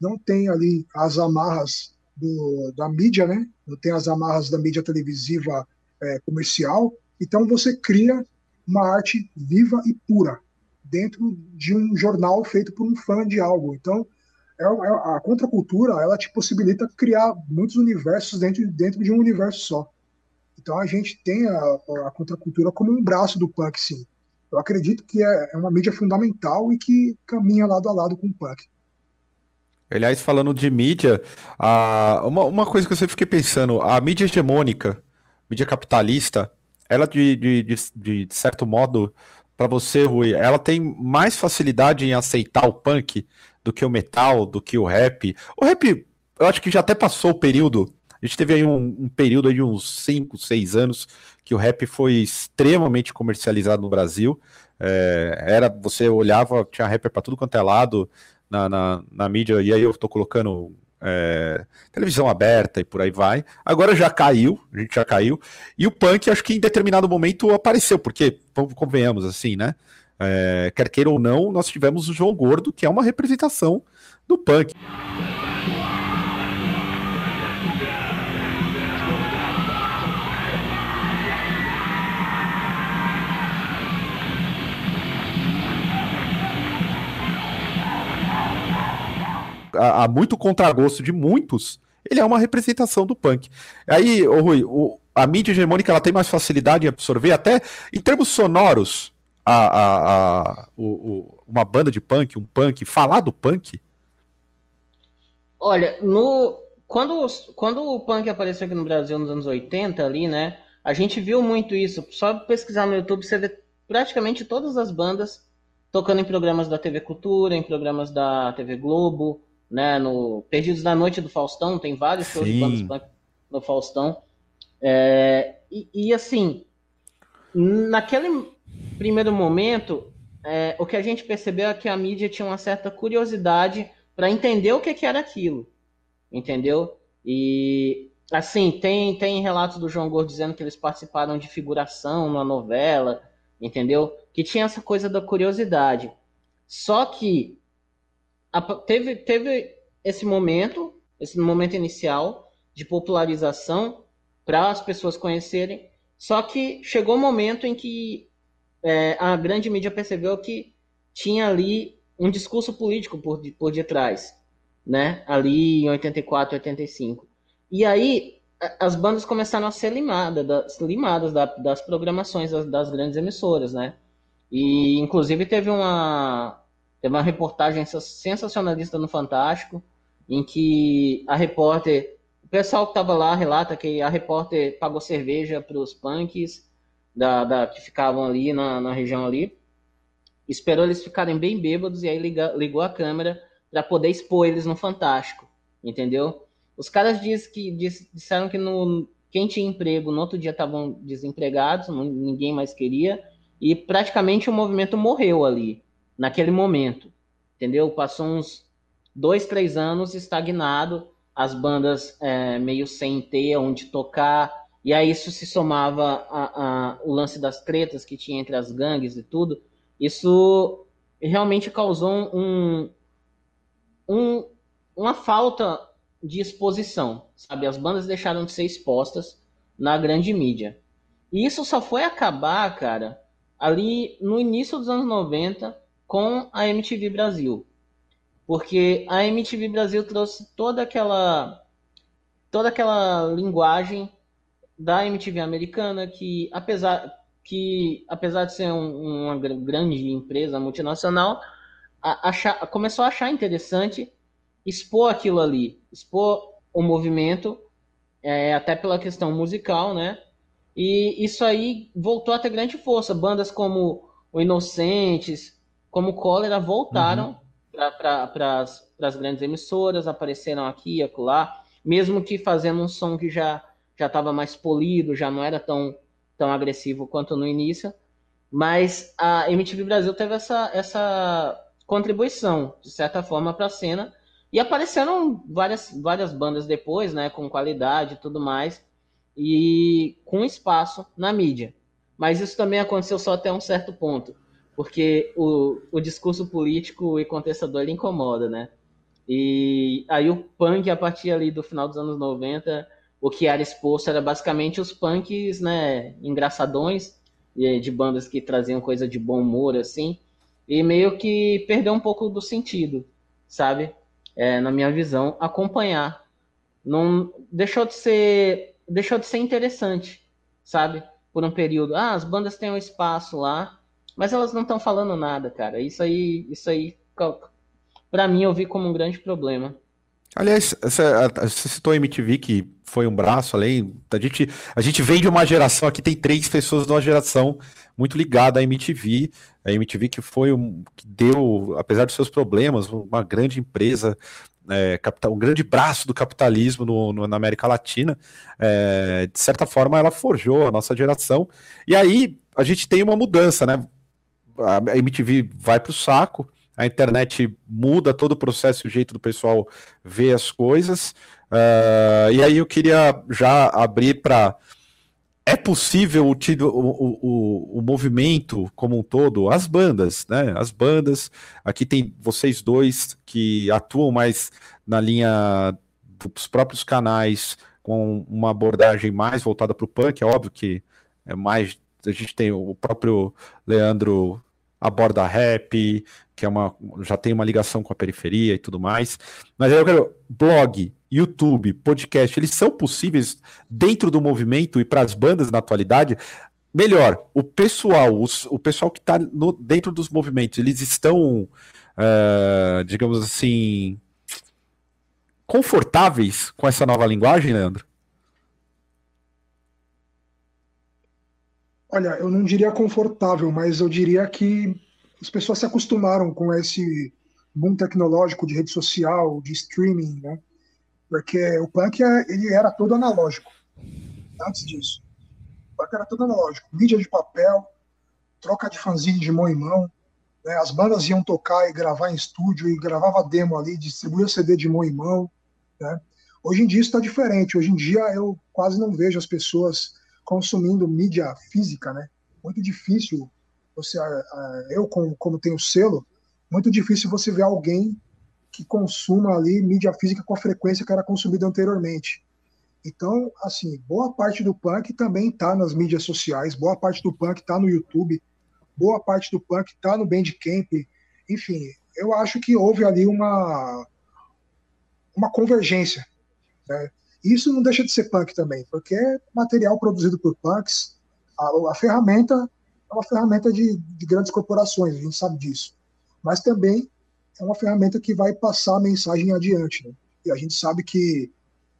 não tem ali as amarras do, da mídia, né? Não tem as amarras da mídia televisiva é, comercial. Então você cria uma arte viva e pura dentro de um jornal feito por um fã de algo. Então é, é, a contracultura ela te possibilita criar muitos universos dentro, dentro de um universo só. Então a gente tem a, a contracultura como um braço do punk, sim. Eu acredito que é, é uma mídia fundamental e que caminha lado a lado com o punk. Aliás, falando de mídia, uma, uma coisa que eu sempre fiquei pensando, a mídia hegemônica, mídia capitalista, ela de, de, de, de certo modo, para você, Rui, ela tem mais facilidade em aceitar o punk do que o metal, do que o rap. O rap, eu acho que já até passou o período. A gente teve aí um, um período de uns 5, 6 anos que o rap foi extremamente comercializado no Brasil. É, era, você olhava, tinha rapper para tudo quanto é lado na, na, na, mídia, e aí eu tô colocando é, televisão aberta e por aí vai. Agora já caiu, a gente já caiu. E o punk, acho que em determinado momento apareceu, porque, convenhamos assim, né? É, quer queira ou não, nós tivemos o João Gordo, que é uma representação do punk. Há muito contragosto de muitos, ele é uma representação do punk. Aí, ô Rui, o, a mídia hegemônica ela tem mais facilidade em absorver, até em termos sonoros, a, a, a o, o, uma banda de punk, um punk, falar do punk? Olha, no, quando, quando o punk apareceu aqui no Brasil nos anos 80, ali, né? A gente viu muito isso. Só pesquisar no YouTube, você vê praticamente todas as bandas tocando em programas da TV Cultura, em programas da TV Globo, né? No Perdidos da Noite do Faustão, tem vários shows Sim. de bandas punk no Faustão. É, e, e, assim, naquele primeiro momento, é, o que a gente percebeu é que a mídia tinha uma certa curiosidade para entender o que, que era aquilo, entendeu? E assim, tem, tem relatos do João Gordo dizendo que eles participaram de figuração na novela, entendeu? Que tinha essa coisa da curiosidade. Só que teve, teve esse momento, esse momento inicial de popularização para as pessoas conhecerem, só que chegou um momento em que é, a grande mídia percebeu que tinha ali um discurso político por, por detrás, né? Ali em 84, 85. E aí as bandas começaram a ser limadas, das, limadas das programações das, das, grandes emissoras, né? E inclusive teve uma teve uma reportagem sensacionalista no Fantástico em que a repórter, o pessoal que estava lá relata que a repórter pagou cerveja para os punks da, da, que ficavam ali na, na região ali. Esperou eles ficarem bem bêbados e aí liga, ligou a câmera para poder expor eles no Fantástico, entendeu? Os caras diz que, diz, disseram que no, quem tinha emprego no outro dia estavam desempregados, ninguém mais queria, e praticamente o movimento morreu ali, naquele momento, entendeu? Passou uns dois, três anos estagnado, as bandas é, meio sem ter onde tocar, e aí isso se somava a, a, o lance das tretas que tinha entre as gangues e tudo. Isso realmente causou um, um, uma falta de exposição, sabe? As bandas deixaram de ser expostas na grande mídia. E isso só foi acabar, cara, ali no início dos anos 90 com a MTV Brasil. Porque a MTV Brasil trouxe toda aquela toda aquela linguagem da MTV americana que apesar que apesar de ser um, uma grande empresa multinacional, a, achar, começou a achar interessante expor aquilo ali, expor o movimento, é, até pela questão musical, né? E isso aí voltou a ter grande força. Bandas como o Inocentes, como Cólera voltaram uhum. para as grandes emissoras, apareceram aqui e acolá, mesmo que fazendo um som que já já estava mais polido, já não era tão, tão agressivo quanto no início. Mas a MTV Brasil teve essa, essa contribuição, de certa forma, para a cena. E apareceram várias, várias bandas depois, né, com qualidade e tudo mais, e com espaço na mídia. Mas isso também aconteceu só até um certo ponto, porque o, o discurso político e contestador ele incomoda, né? E aí o punk, a partir ali do final dos anos 90, o que era exposto era basicamente os punks, né, engraçadões, de bandas que traziam coisa de bom humor, assim, e meio que perdeu um pouco do sentido, sabe? É, na minha visão, acompanhar. Não deixou de ser deixou de ser interessante, sabe? Por um período. Ah, as bandas têm um espaço lá, mas elas não estão falando nada, cara. Isso aí, isso aí, para mim eu vi como um grande problema. Aliás, você citou a MTV, que foi um braço além. A gente, a gente vem de uma geração aqui, tem três pessoas de uma geração muito ligada à MTV. A MTV que foi um, que deu, apesar dos seus problemas, uma grande empresa, é, capital, um grande braço do capitalismo no, no na América Latina. É, de certa forma, ela forjou a nossa geração. E aí a gente tem uma mudança, né? A MTV vai para o saco a internet muda todo o processo e o jeito do pessoal ver as coisas. Uh, e aí eu queria já abrir para. É possível o, o, o, o, movimento como um todo, as bandas, né? As bandas. Aqui tem vocês dois que atuam mais na linha dos próprios canais, com uma abordagem mais voltada para o punk. É óbvio que é mais. A gente tem o próprio Leandro aborda rap, que é uma, já tem uma ligação com a periferia e tudo mais. Mas eu quero blog, YouTube, podcast, eles são possíveis dentro do movimento e para as bandas na atualidade. Melhor, o pessoal, os, o pessoal que está dentro dos movimentos, eles estão, uh, digamos assim, confortáveis com essa nova linguagem, Leandro? Olha, eu não diria confortável, mas eu diria que as pessoas se acostumaram com esse boom tecnológico de rede social, de streaming, né? Porque o punk ele era todo analógico antes disso. O punk era todo analógico, mídia de papel, troca de fanzine de mão em mão, né? as bandas iam tocar e gravar em estúdio e gravava demo ali, distribuía CD de mão em mão, né? Hoje em dia isso está diferente. Hoje em dia eu quase não vejo as pessoas consumindo mídia física, né? Muito difícil você, eu como, como tenho selo, muito difícil você ver alguém que consuma ali mídia física com a frequência que era consumida anteriormente. Então, assim, boa parte do punk também está nas mídias sociais, boa parte do punk está no YouTube, boa parte do punk está no Bandcamp, enfim, eu acho que houve ali uma uma convergência, né? Isso não deixa de ser punk também, porque é material produzido por punks. A, a ferramenta é uma ferramenta de, de, grandes corporações, a gente sabe disso. Mas também é uma ferramenta que vai passar a mensagem adiante. Né? E a gente sabe que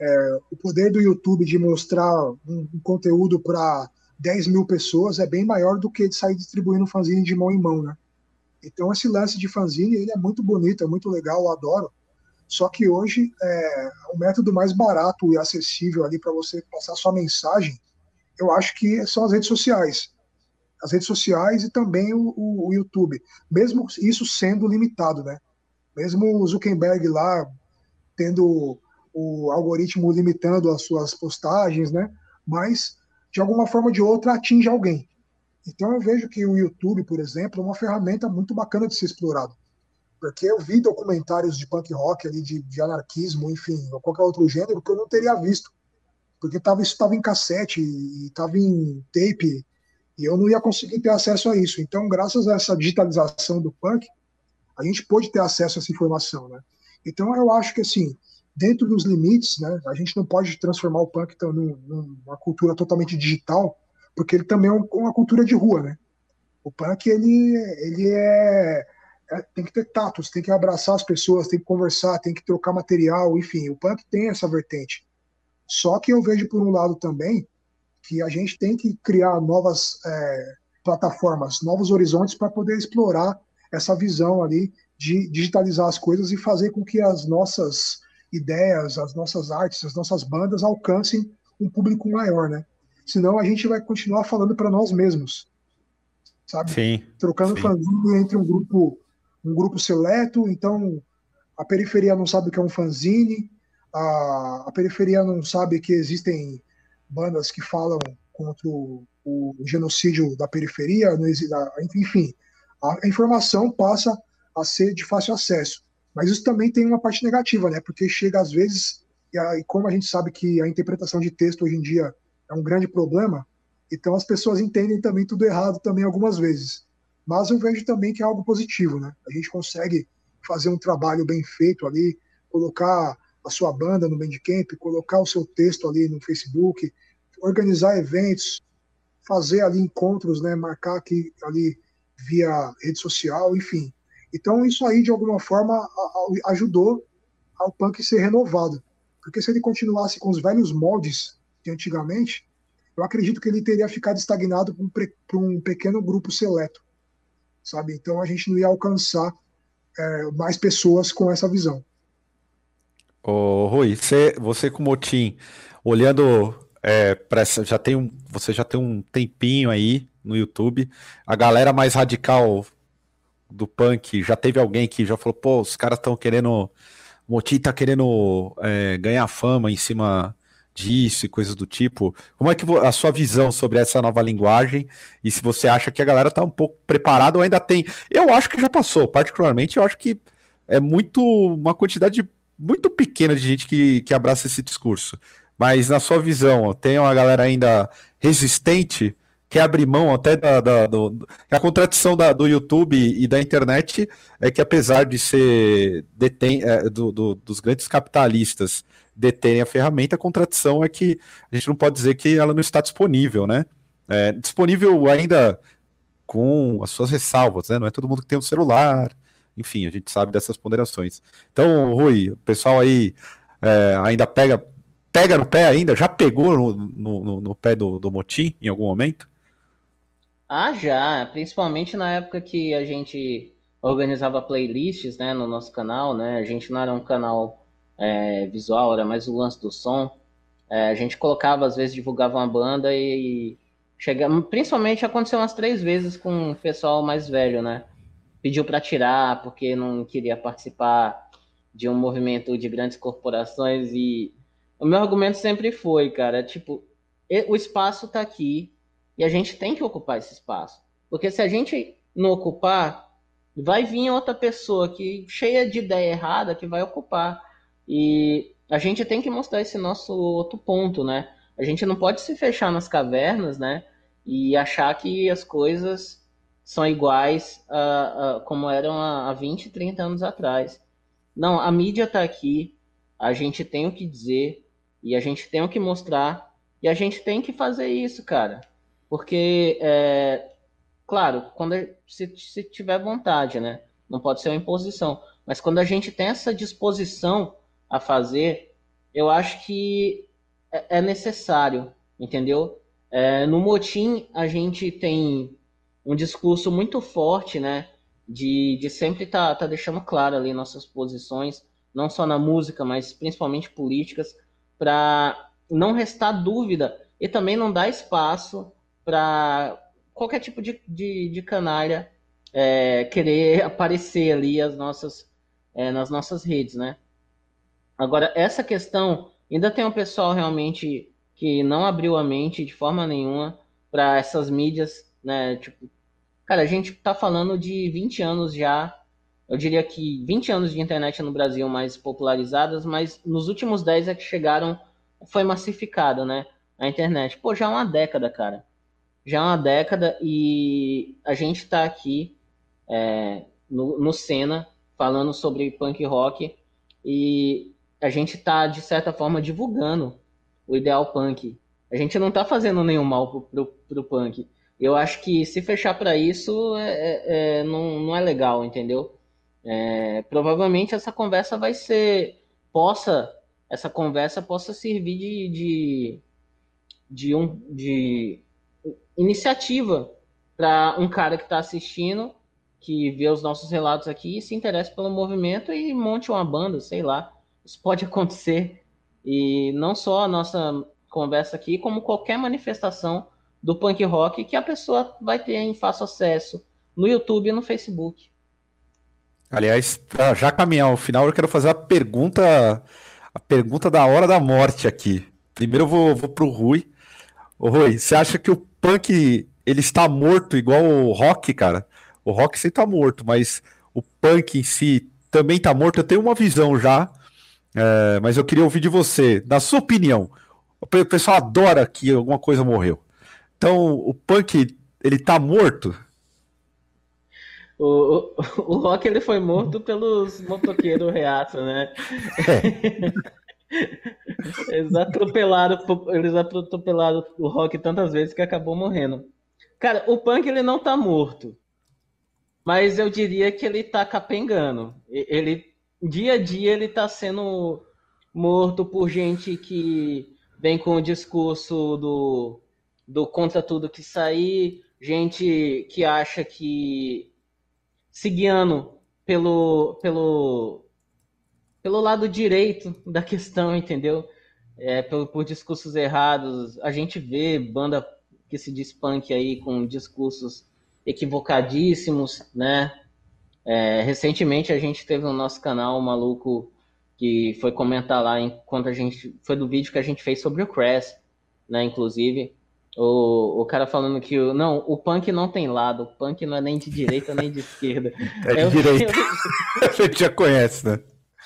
é, o poder do YouTube de mostrar um, um conteúdo para 10 mil pessoas é bem maior do que de sair distribuindo fanzine de mão em mão, né? Então esse lance de fanzine ele é muito bonito, é muito legal, eu adoro. Só que hoje é, o método mais barato e acessível ali para você passar sua mensagem, eu acho que são as redes sociais. As redes sociais e também o, o, o YouTube. Mesmo isso sendo limitado, né? Mesmo o Zuckerberg lá tendo o algoritmo limitando as suas postagens, né? Mas de alguma forma ou de outra atinge alguém. Então eu vejo que o YouTube, por exemplo, é uma ferramenta muito bacana de ser explorado porque eu vi documentários de punk rock ali, de, de anarquismo, enfim, ou qualquer outro gênero que eu não teria visto porque tava, isso estava em cassete e estava em tape, e eu não ia conseguir ter acesso a isso. Então, graças a essa digitalização do punk, a gente pôde ter acesso a essa informação, né? Então, eu acho que, assim, dentro dos limites, né, a gente não pode transformar o punk então, numa cultura totalmente digital, porque ele também é uma cultura de rua, né? O punk, ele, ele é, é, tem que ter tatos, tem que abraçar as pessoas, tem que conversar, tem que trocar material, enfim, o punk tem essa vertente. Só que eu vejo por um lado também que a gente tem que criar novas é, plataformas, novos horizontes para poder explorar essa visão ali de digitalizar as coisas e fazer com que as nossas ideias, as nossas artes, as nossas bandas alcancem um público maior, né? Senão a gente vai continuar falando para nós mesmos, sabe? Sim, Trocando sim. entre um grupo, um grupo seleto, então a periferia não sabe o que é um fanzine, a, a periferia não sabe que existem bandas que falam contra o, o genocídio da periferia, existe, enfim, a, a informação passa a ser de fácil acesso. Mas isso também tem uma parte negativa, né? Porque chega às vezes, e, a, e como a gente sabe que a interpretação de texto hoje em dia é um grande problema, então as pessoas entendem também tudo errado também algumas vezes. Mas eu vejo também que é algo positivo, né? A gente consegue fazer um trabalho bem feito ali, colocar a sua banda no Bandcamp, colocar o seu texto ali no Facebook, organizar eventos, fazer ali encontros, né? Marcar aqui ali via rede social, enfim. Então isso aí de alguma forma ajudou ao punk ser renovado, porque se ele continuasse com os velhos moldes de antigamente, eu acredito que ele teria ficado estagnado para um, um, pequeno grupo seleto, sabe? Então a gente não ia alcançar é, mais pessoas com essa visão. Ô, Rui, você, você com o Motim, olhando é, para essa, já tem um, você já tem um tempinho aí no YouTube, a galera mais radical do punk, já teve alguém que já falou, pô, os caras estão querendo, o Motim tá querendo é, ganhar fama em cima disso e coisas do tipo. Como é que a sua visão sobre essa nova linguagem e se você acha que a galera tá um pouco preparada ou ainda tem? Eu acho que já passou, particularmente, eu acho que é muito uma quantidade muito pequena de gente que, que abraça esse discurso. Mas na sua visão, tem uma galera ainda resistente que abre mão até da, da do, a contradição da, do YouTube e da internet é que apesar de ser detém, é, do, do, dos grandes capitalistas deterem a ferramenta, a contradição é que a gente não pode dizer que ela não está disponível, né? É, disponível ainda com as suas ressalvas, né? Não é todo mundo que tem um celular, enfim, a gente sabe dessas ponderações. Então, Rui, o pessoal aí é, ainda pega pega no pé ainda? Já pegou no, no, no pé do, do Motim em algum momento? Ah, já. Principalmente na época que a gente organizava playlists né, no nosso canal, né? A gente não era um canal é, visual, era mais o lance do som. É, a gente colocava, às vezes, divulgava uma banda e, e chegamos. Principalmente aconteceu umas três vezes com o pessoal mais velho, né? Pediu para tirar porque não queria participar de um movimento de grandes corporações e o meu argumento sempre foi, cara, tipo, o espaço está aqui e a gente tem que ocupar esse espaço. Porque se a gente não ocupar, vai vir outra pessoa que cheia de ideia errada que vai ocupar. E a gente tem que mostrar esse nosso outro ponto, né? A gente não pode se fechar nas cavernas, né? E achar que as coisas são iguais a, a como eram há 20, 30 anos atrás. Não, a mídia está aqui, a gente tem o que dizer, e a gente tem o que mostrar. E a gente tem que fazer isso, cara. Porque, é, claro, quando se, se tiver vontade, né? Não pode ser uma imposição. Mas quando a gente tem essa disposição a fazer, eu acho que é, é necessário, entendeu? É, no motim, a gente tem um discurso muito forte, né? De, de sempre tá, tá deixando claro ali nossas posições, não só na música, mas principalmente políticas para não restar dúvida e também não dar espaço para qualquer tipo de, de, de canalha é, querer aparecer ali as nossas, é, nas nossas redes, né? Agora, essa questão, ainda tem um pessoal realmente que não abriu a mente de forma nenhuma para essas mídias, né? Tipo, cara, a gente tá falando de 20 anos já eu diria que 20 anos de internet no Brasil mais popularizadas, mas nos últimos 10 é que chegaram foi massificado, né? A internet. Pô, já é uma década, cara. Já é uma década e a gente está aqui é, no, no Senna falando sobre punk rock e a gente está, de certa forma, divulgando o ideal punk. A gente não está fazendo nenhum mal pro, pro, pro, punk. Eu acho que se fechar para isso é, é, é, não, não é legal, entendeu? É, provavelmente essa conversa vai ser possa essa conversa possa servir de, de, de, um, de iniciativa para um cara que está assistindo, que vê os nossos relatos aqui se interessa pelo movimento e monte uma banda, sei lá. Isso pode acontecer. E não só a nossa conversa aqui, como qualquer manifestação do punk rock que a pessoa vai ter em fácil acesso no YouTube e no Facebook. Aliás, para já caminhar ao final, eu quero fazer a pergunta, a pergunta da hora da morte aqui. Primeiro eu vou, vou pro Rui. Ô, Rui, você acha que o punk ele está morto igual o rock, cara? O rock sempre tá morto, mas o punk em si também tá morto. Eu tenho uma visão já, é, mas eu queria ouvir de você. Na sua opinião, o pessoal adora que alguma coisa morreu. Então, o punk ele tá morto? O, o, o Rock ele foi morto pelos motoqueiros reaça, né? eles, atropelaram, eles atropelaram o Rock tantas vezes que acabou morrendo. Cara, o Punk ele não tá morto. Mas eu diria que ele tá capengando. Ele, dia a dia, ele tá sendo morto por gente que vem com o discurso do, do contra tudo que sair, gente que acha que se guiando pelo, pelo, pelo lado direito da questão, entendeu? É, por, por discursos errados. A gente vê banda que se diz punk aí com discursos equivocadíssimos, né? É, recentemente a gente teve no nosso canal um maluco que foi comentar lá enquanto a gente foi do vídeo que a gente fez sobre o Crash, né? Inclusive, o, o cara falando que o, não, o punk não tem lado, o punk não é nem de direita nem de esquerda. É de eu, direita. Eu... a gente já conhece, né?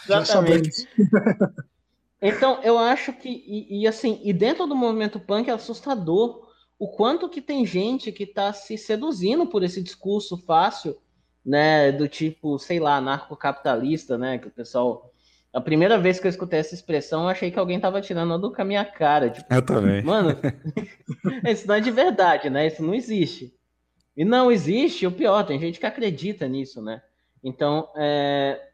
Exatamente. Então, eu acho que, e, e, assim, e dentro do movimento punk é assustador o quanto que tem gente que está se seduzindo por esse discurso fácil, né, do tipo, sei lá, anarcocapitalista, né, que o pessoal a primeira vez que eu escutei essa expressão, eu achei que alguém tava tirando do com a minha cara. Tipo, eu também. Mano, isso não é de verdade, né? Isso não existe. E não existe, o pior, tem gente que acredita nisso, né? Então, é...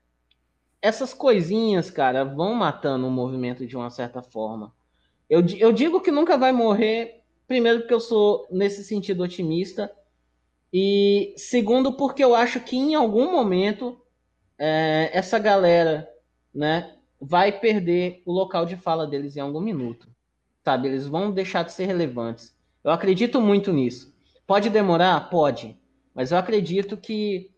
essas coisinhas, cara, vão matando o movimento de uma certa forma. Eu, eu digo que nunca vai morrer, primeiro, porque eu sou, nesse sentido, otimista. E segundo, porque eu acho que em algum momento é, essa galera né, vai perder o local de fala deles em algum minuto. Sabe? Eles vão deixar de ser relevantes. Eu acredito muito nisso. Pode demorar? Pode. Mas eu acredito que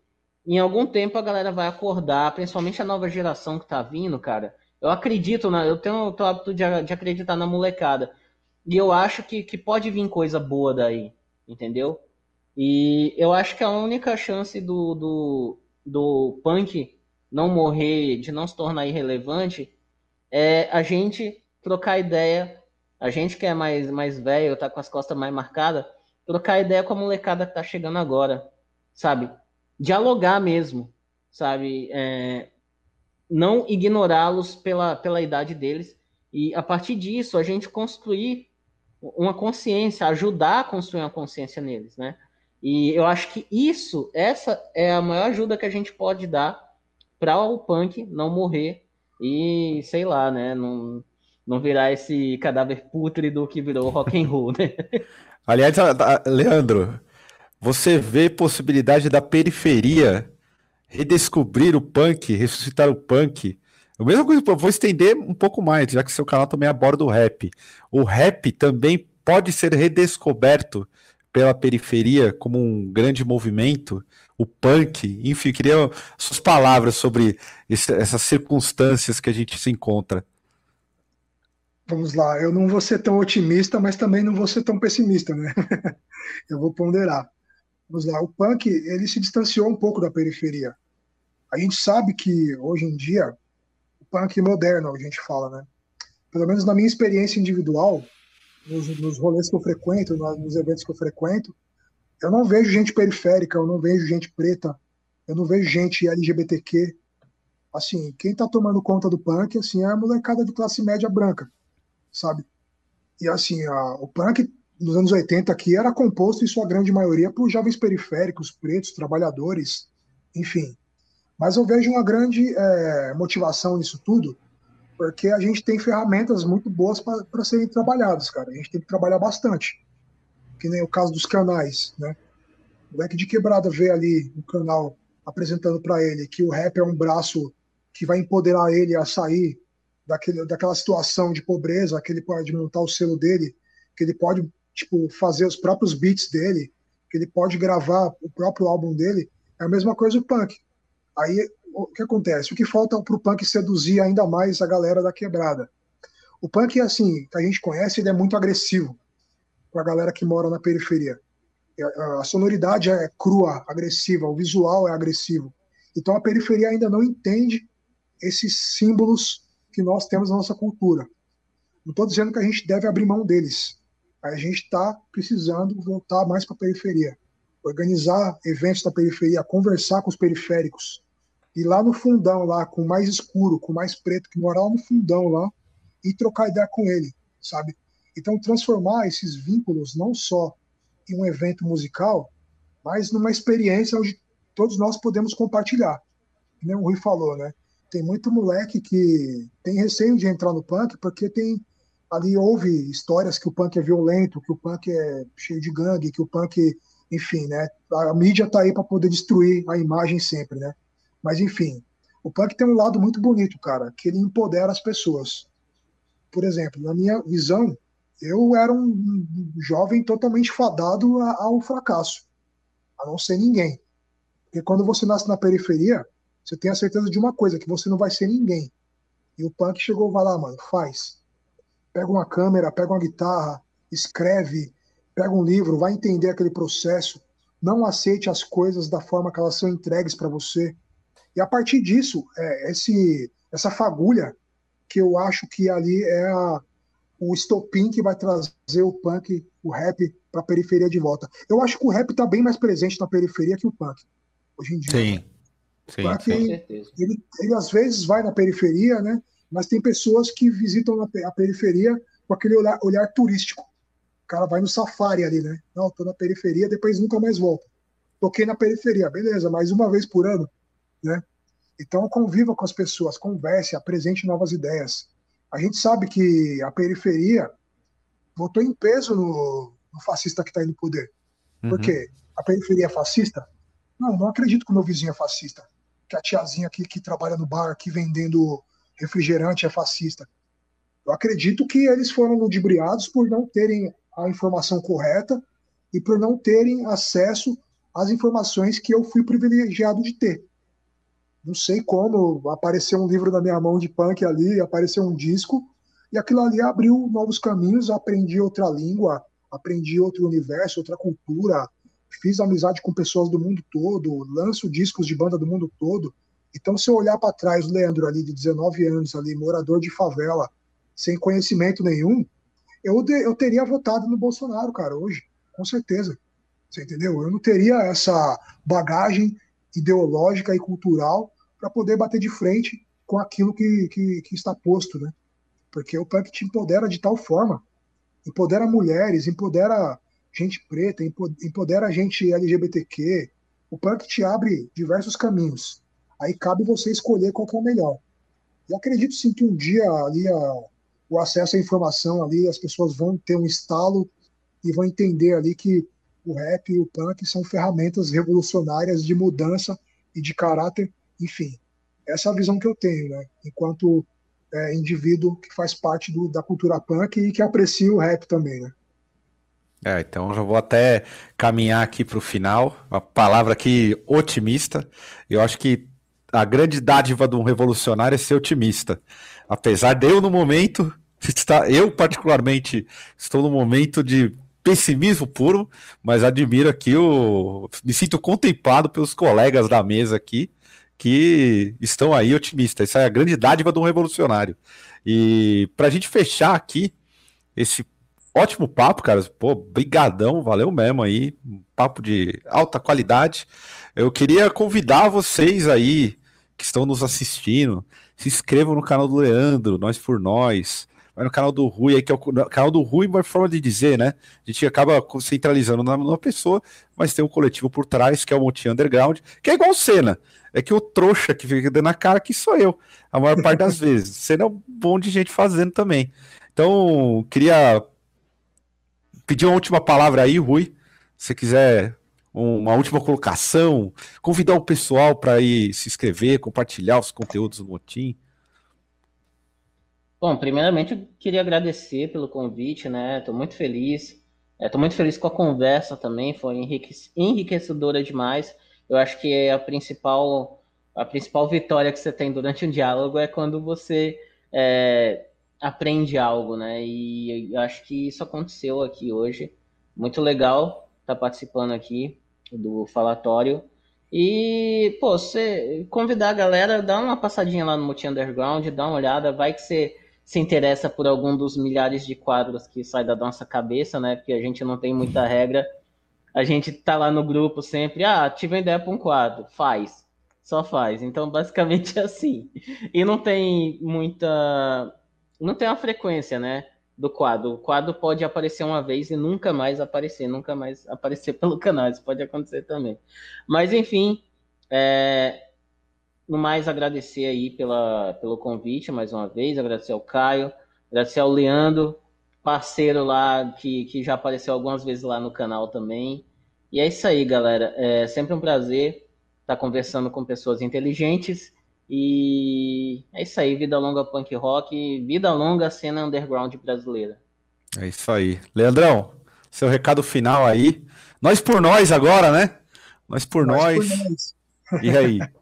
em algum tempo a galera vai acordar, principalmente a nova geração que tá vindo, cara. Eu acredito, na, eu tenho o hábito de, de, acreditar na molecada. E eu acho que, que pode vir coisa boa daí, entendeu? E eu acho que a única chance do, do, do punk não morrer, de não se tornar irrelevante, é a gente trocar ideia, a gente que é mais, mais velho, tá com as costas mais marcadas, trocar ideia com a molecada que tá chegando agora, sabe? Dialogar mesmo, sabe? É, não ignorá-los pela, pela idade deles e a partir disso a gente construir uma consciência, ajudar a construir uma consciência neles, né? E eu acho que isso, essa é a maior ajuda que a gente pode dar para o punk não morrer e, sei lá, né, não, não virar esse cadáver pútrido que virou rock and roll, né? Aliás, Leandro, você vê possibilidade da periferia redescobrir o punk, ressuscitar o punk? A mesma coisa, vou estender um pouco mais, já que seu canal também aborda o rap. O rap também pode ser redescoberto pela periferia como um grande movimento o punk, enfim, queria suas palavras sobre esse, essas circunstâncias que a gente se encontra. Vamos lá, eu não vou ser tão otimista, mas também não vou ser tão pessimista, né? eu vou ponderar. Vamos lá, o punk ele se distanciou um pouco da periferia. A gente sabe que hoje em dia o punk moderno, a gente fala, né? pelo menos na minha experiência individual, nos, nos rolês que eu frequento, nos eventos que eu frequento, eu não vejo gente periférica, eu não vejo gente preta, eu não vejo gente LGBTQ. Assim, quem tá tomando conta do punk, assim, é a molecada de classe média branca, sabe? E assim, a, o punk nos anos 80 aqui era composto, em sua grande maioria, por jovens periféricos, pretos, trabalhadores, enfim. Mas eu vejo uma grande é, motivação nisso tudo, porque a gente tem ferramentas muito boas para serem trabalhadas, cara. A gente tem que trabalhar bastante. Que nem o caso dos canais, né? O leque de quebrada vê ali no canal apresentando para ele que o rap é um braço que vai empoderar ele a sair daquele, daquela situação de pobreza, que ele pode montar o selo dele, que ele pode tipo fazer os próprios beats dele, que ele pode gravar o próprio álbum dele. É a mesma coisa o punk. Aí o que acontece? O que falta para o punk seduzir ainda mais a galera da quebrada? O punk, assim, que a gente conhece, ele é muito agressivo para a galera que mora na periferia. A sonoridade é crua, agressiva, o visual é agressivo. Então a periferia ainda não entende esses símbolos que nós temos na nossa cultura. Não estou dizendo que a gente deve abrir mão deles. A gente está precisando voltar mais para a periferia, organizar eventos da periferia, conversar com os periféricos, ir lá no fundão, lá com mais escuro, com mais preto, que mora lá no fundão lá, e trocar ideia com ele, sabe? Então, transformar esses vínculos não só em um evento musical, mas numa experiência onde todos nós podemos compartilhar. Como o Rui falou, né? Tem muito moleque que tem receio de entrar no punk porque tem ali houve histórias que o punk é violento, que o punk é cheio de gangue, que o punk, enfim, né? A mídia tá aí para poder destruir a imagem sempre, né? Mas enfim, o punk tem um lado muito bonito, cara, que ele empodera as pessoas. Por exemplo, na minha visão, eu era um jovem totalmente fadado ao fracasso, a não ser ninguém. Porque quando você nasce na periferia, você tem a certeza de uma coisa, que você não vai ser ninguém. E o punk chegou, vai lá, mano, faz. Pega uma câmera, pega uma guitarra, escreve, pega um livro, vai entender aquele processo. Não aceite as coisas da forma que elas são entregues para você. E a partir disso, é, esse, essa fagulha que eu acho que ali é a, o estopim que vai trazer o punk, o rap, para a periferia de volta. Eu acho que o rap está bem mais presente na periferia que o punk, hoje em dia. Sim, sim, com certeza. Ele, ele às vezes vai na periferia, né? Mas tem pessoas que visitam a periferia com aquele olhar, olhar turístico. O cara vai no safari ali, né? Não, tô na periferia, depois nunca mais volta. Toquei na periferia, beleza, mas uma vez por ano né? Então conviva com as pessoas, converse, apresente novas ideias. A gente sabe que a periferia votou em peso no, no fascista que está aí no poder. Uhum. Por quê? A periferia é fascista? Não, não acredito que o meu vizinho é fascista. Que a tiazinha aqui que trabalha no bar, aqui vendendo refrigerante é fascista. Eu acredito que eles foram ludibriados por não terem a informação correta e por não terem acesso às informações que eu fui privilegiado de ter não sei como, apareceu um livro na minha mão de punk ali, apareceu um disco, e aquilo ali abriu novos caminhos, aprendi outra língua, aprendi outro universo, outra cultura, fiz amizade com pessoas do mundo todo, lanço discos de banda do mundo todo. Então, se eu olhar para trás, o Leandro ali de 19 anos, ali, morador de favela, sem conhecimento nenhum, eu, de, eu teria votado no Bolsonaro, cara, hoje, com certeza. Você entendeu? Eu não teria essa bagagem ideológica e cultural para poder bater de frente com aquilo que, que, que, está posto, né? Porque o punk te empodera de tal forma, empodera mulheres, empodera gente preta, empodera gente LGBTQ. O punk te abre diversos caminhos. Aí cabe você escolher qual que é o melhor. E acredito sim que um dia ali a, o acesso à informação ali, as pessoas vão ter um estalo e vão entender ali que o rap e o punk são ferramentas revolucionárias de mudança e de caráter, enfim. Essa é a visão que eu tenho, né? Enquanto é, indivíduo que faz parte do, da cultura punk e que aprecia o rap também, né? É, então já vou até caminhar aqui para o final. Uma palavra aqui otimista. Eu acho que a grande dádiva de um revolucionário é ser otimista. Apesar de eu, no momento, eu particularmente estou no momento de pessimismo puro, mas admiro aqui o. Me sinto contemplado pelos colegas da mesa aqui, que estão aí otimistas. Essa é a grande dádiva do revolucionário. E para a gente fechar aqui esse ótimo papo, cara, pô, brigadão, valeu mesmo aí, um papo de alta qualidade. Eu queria convidar vocês aí que estão nos assistindo, se inscrevam no canal do Leandro, Nós por Nós, vai no canal do Rui, aí, que é o canal do Rui, uma forma de dizer, né? A gente acaba centralizando numa pessoa, mas tem um coletivo por trás, que é o Monte Underground, que é igual o Senna. É que o trouxa que fica dando a cara que sou eu, a maior parte das vezes. Senna é um bom de gente fazendo também. Então, queria pedir uma última palavra aí, Rui. Se quiser uma última colocação, convidar o pessoal para ir se inscrever, compartilhar os conteúdos do Motim. Bom, primeiramente eu queria agradecer pelo convite, né? Estou muito feliz. Estou é, muito feliz com a conversa também, foi enriquecedora demais. Eu acho que é a principal, a principal vitória que você tem durante um diálogo é quando você é, aprende algo, né? E eu acho que isso aconteceu aqui hoje. Muito legal estar tá participando aqui do falatório. E, pô, você convidar a galera, dá uma passadinha lá no Multi Underground, dá uma olhada, vai que você se interessa por algum dos milhares de quadros que sai da nossa cabeça, né? Porque a gente não tem muita regra. A gente tá lá no grupo sempre, ah, tive uma ideia para um quadro, faz. Só faz. Então, basicamente é assim. E não tem muita. Não tem uma frequência, né? Do quadro. O quadro pode aparecer uma vez e nunca mais aparecer, nunca mais aparecer pelo canal. Isso pode acontecer também. Mas, enfim, é, no mais, agradecer aí pela, pelo convite mais uma vez, agradecer ao Caio, agradecer ao Leandro, parceiro lá que, que já apareceu algumas vezes lá no canal também. E é isso aí, galera. É sempre um prazer estar conversando com pessoas inteligentes. E é isso aí, vida longa punk rock, vida longa cena underground brasileira. É isso aí. Leandrão, seu recado final aí. Nós por nós agora, né? Nós por nós. nós. Por nós. E aí?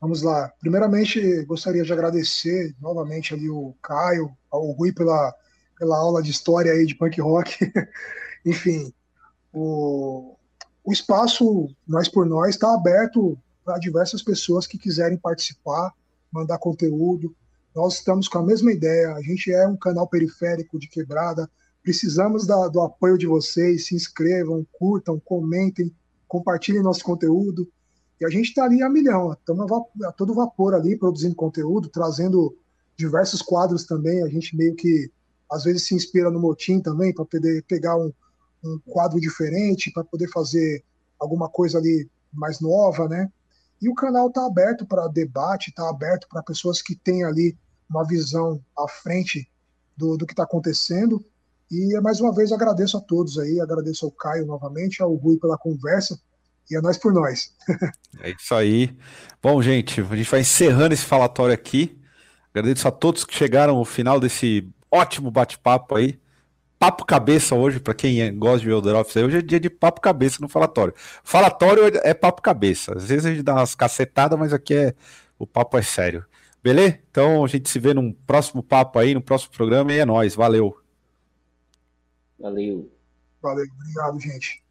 Vamos lá. Primeiramente, gostaria de agradecer novamente ali o Caio, ao Rui pela, pela aula de história aí de punk rock. Enfim, o, o espaço Nós por Nós está aberto para diversas pessoas que quiserem participar, mandar conteúdo. Nós estamos com a mesma ideia, a gente é um canal periférico de quebrada, precisamos da, do apoio de vocês, se inscrevam, curtam, comentem, compartilhem nosso conteúdo. E a gente está ali a milhão, estamos a, todo vapor ali, produzindo conteúdo, trazendo diversos quadros também. A gente meio que, às vezes, se inspira no Motim também, para poder pegar um, um quadro diferente, para poder fazer alguma coisa ali mais nova, né? E o canal está aberto para debate, está aberto para pessoas que têm ali uma visão à frente do, do que está acontecendo. E mais uma vez agradeço a todos aí, agradeço ao Caio novamente, ao Rui pela conversa. E é nós por nós. é isso aí. Bom, gente, a gente vai encerrando esse falatório aqui. Agradeço a todos que chegaram ao final desse ótimo bate-papo aí. Papo cabeça hoje, para quem gosta de Elder Office, hoje é dia de papo cabeça no falatório. Falatório é papo cabeça. Às vezes a gente dá umas cacetadas, mas aqui é o papo é sério. Beleza? Então a gente se vê num próximo papo aí, no próximo programa, e é nóis. Valeu. Valeu. Valeu, obrigado, gente.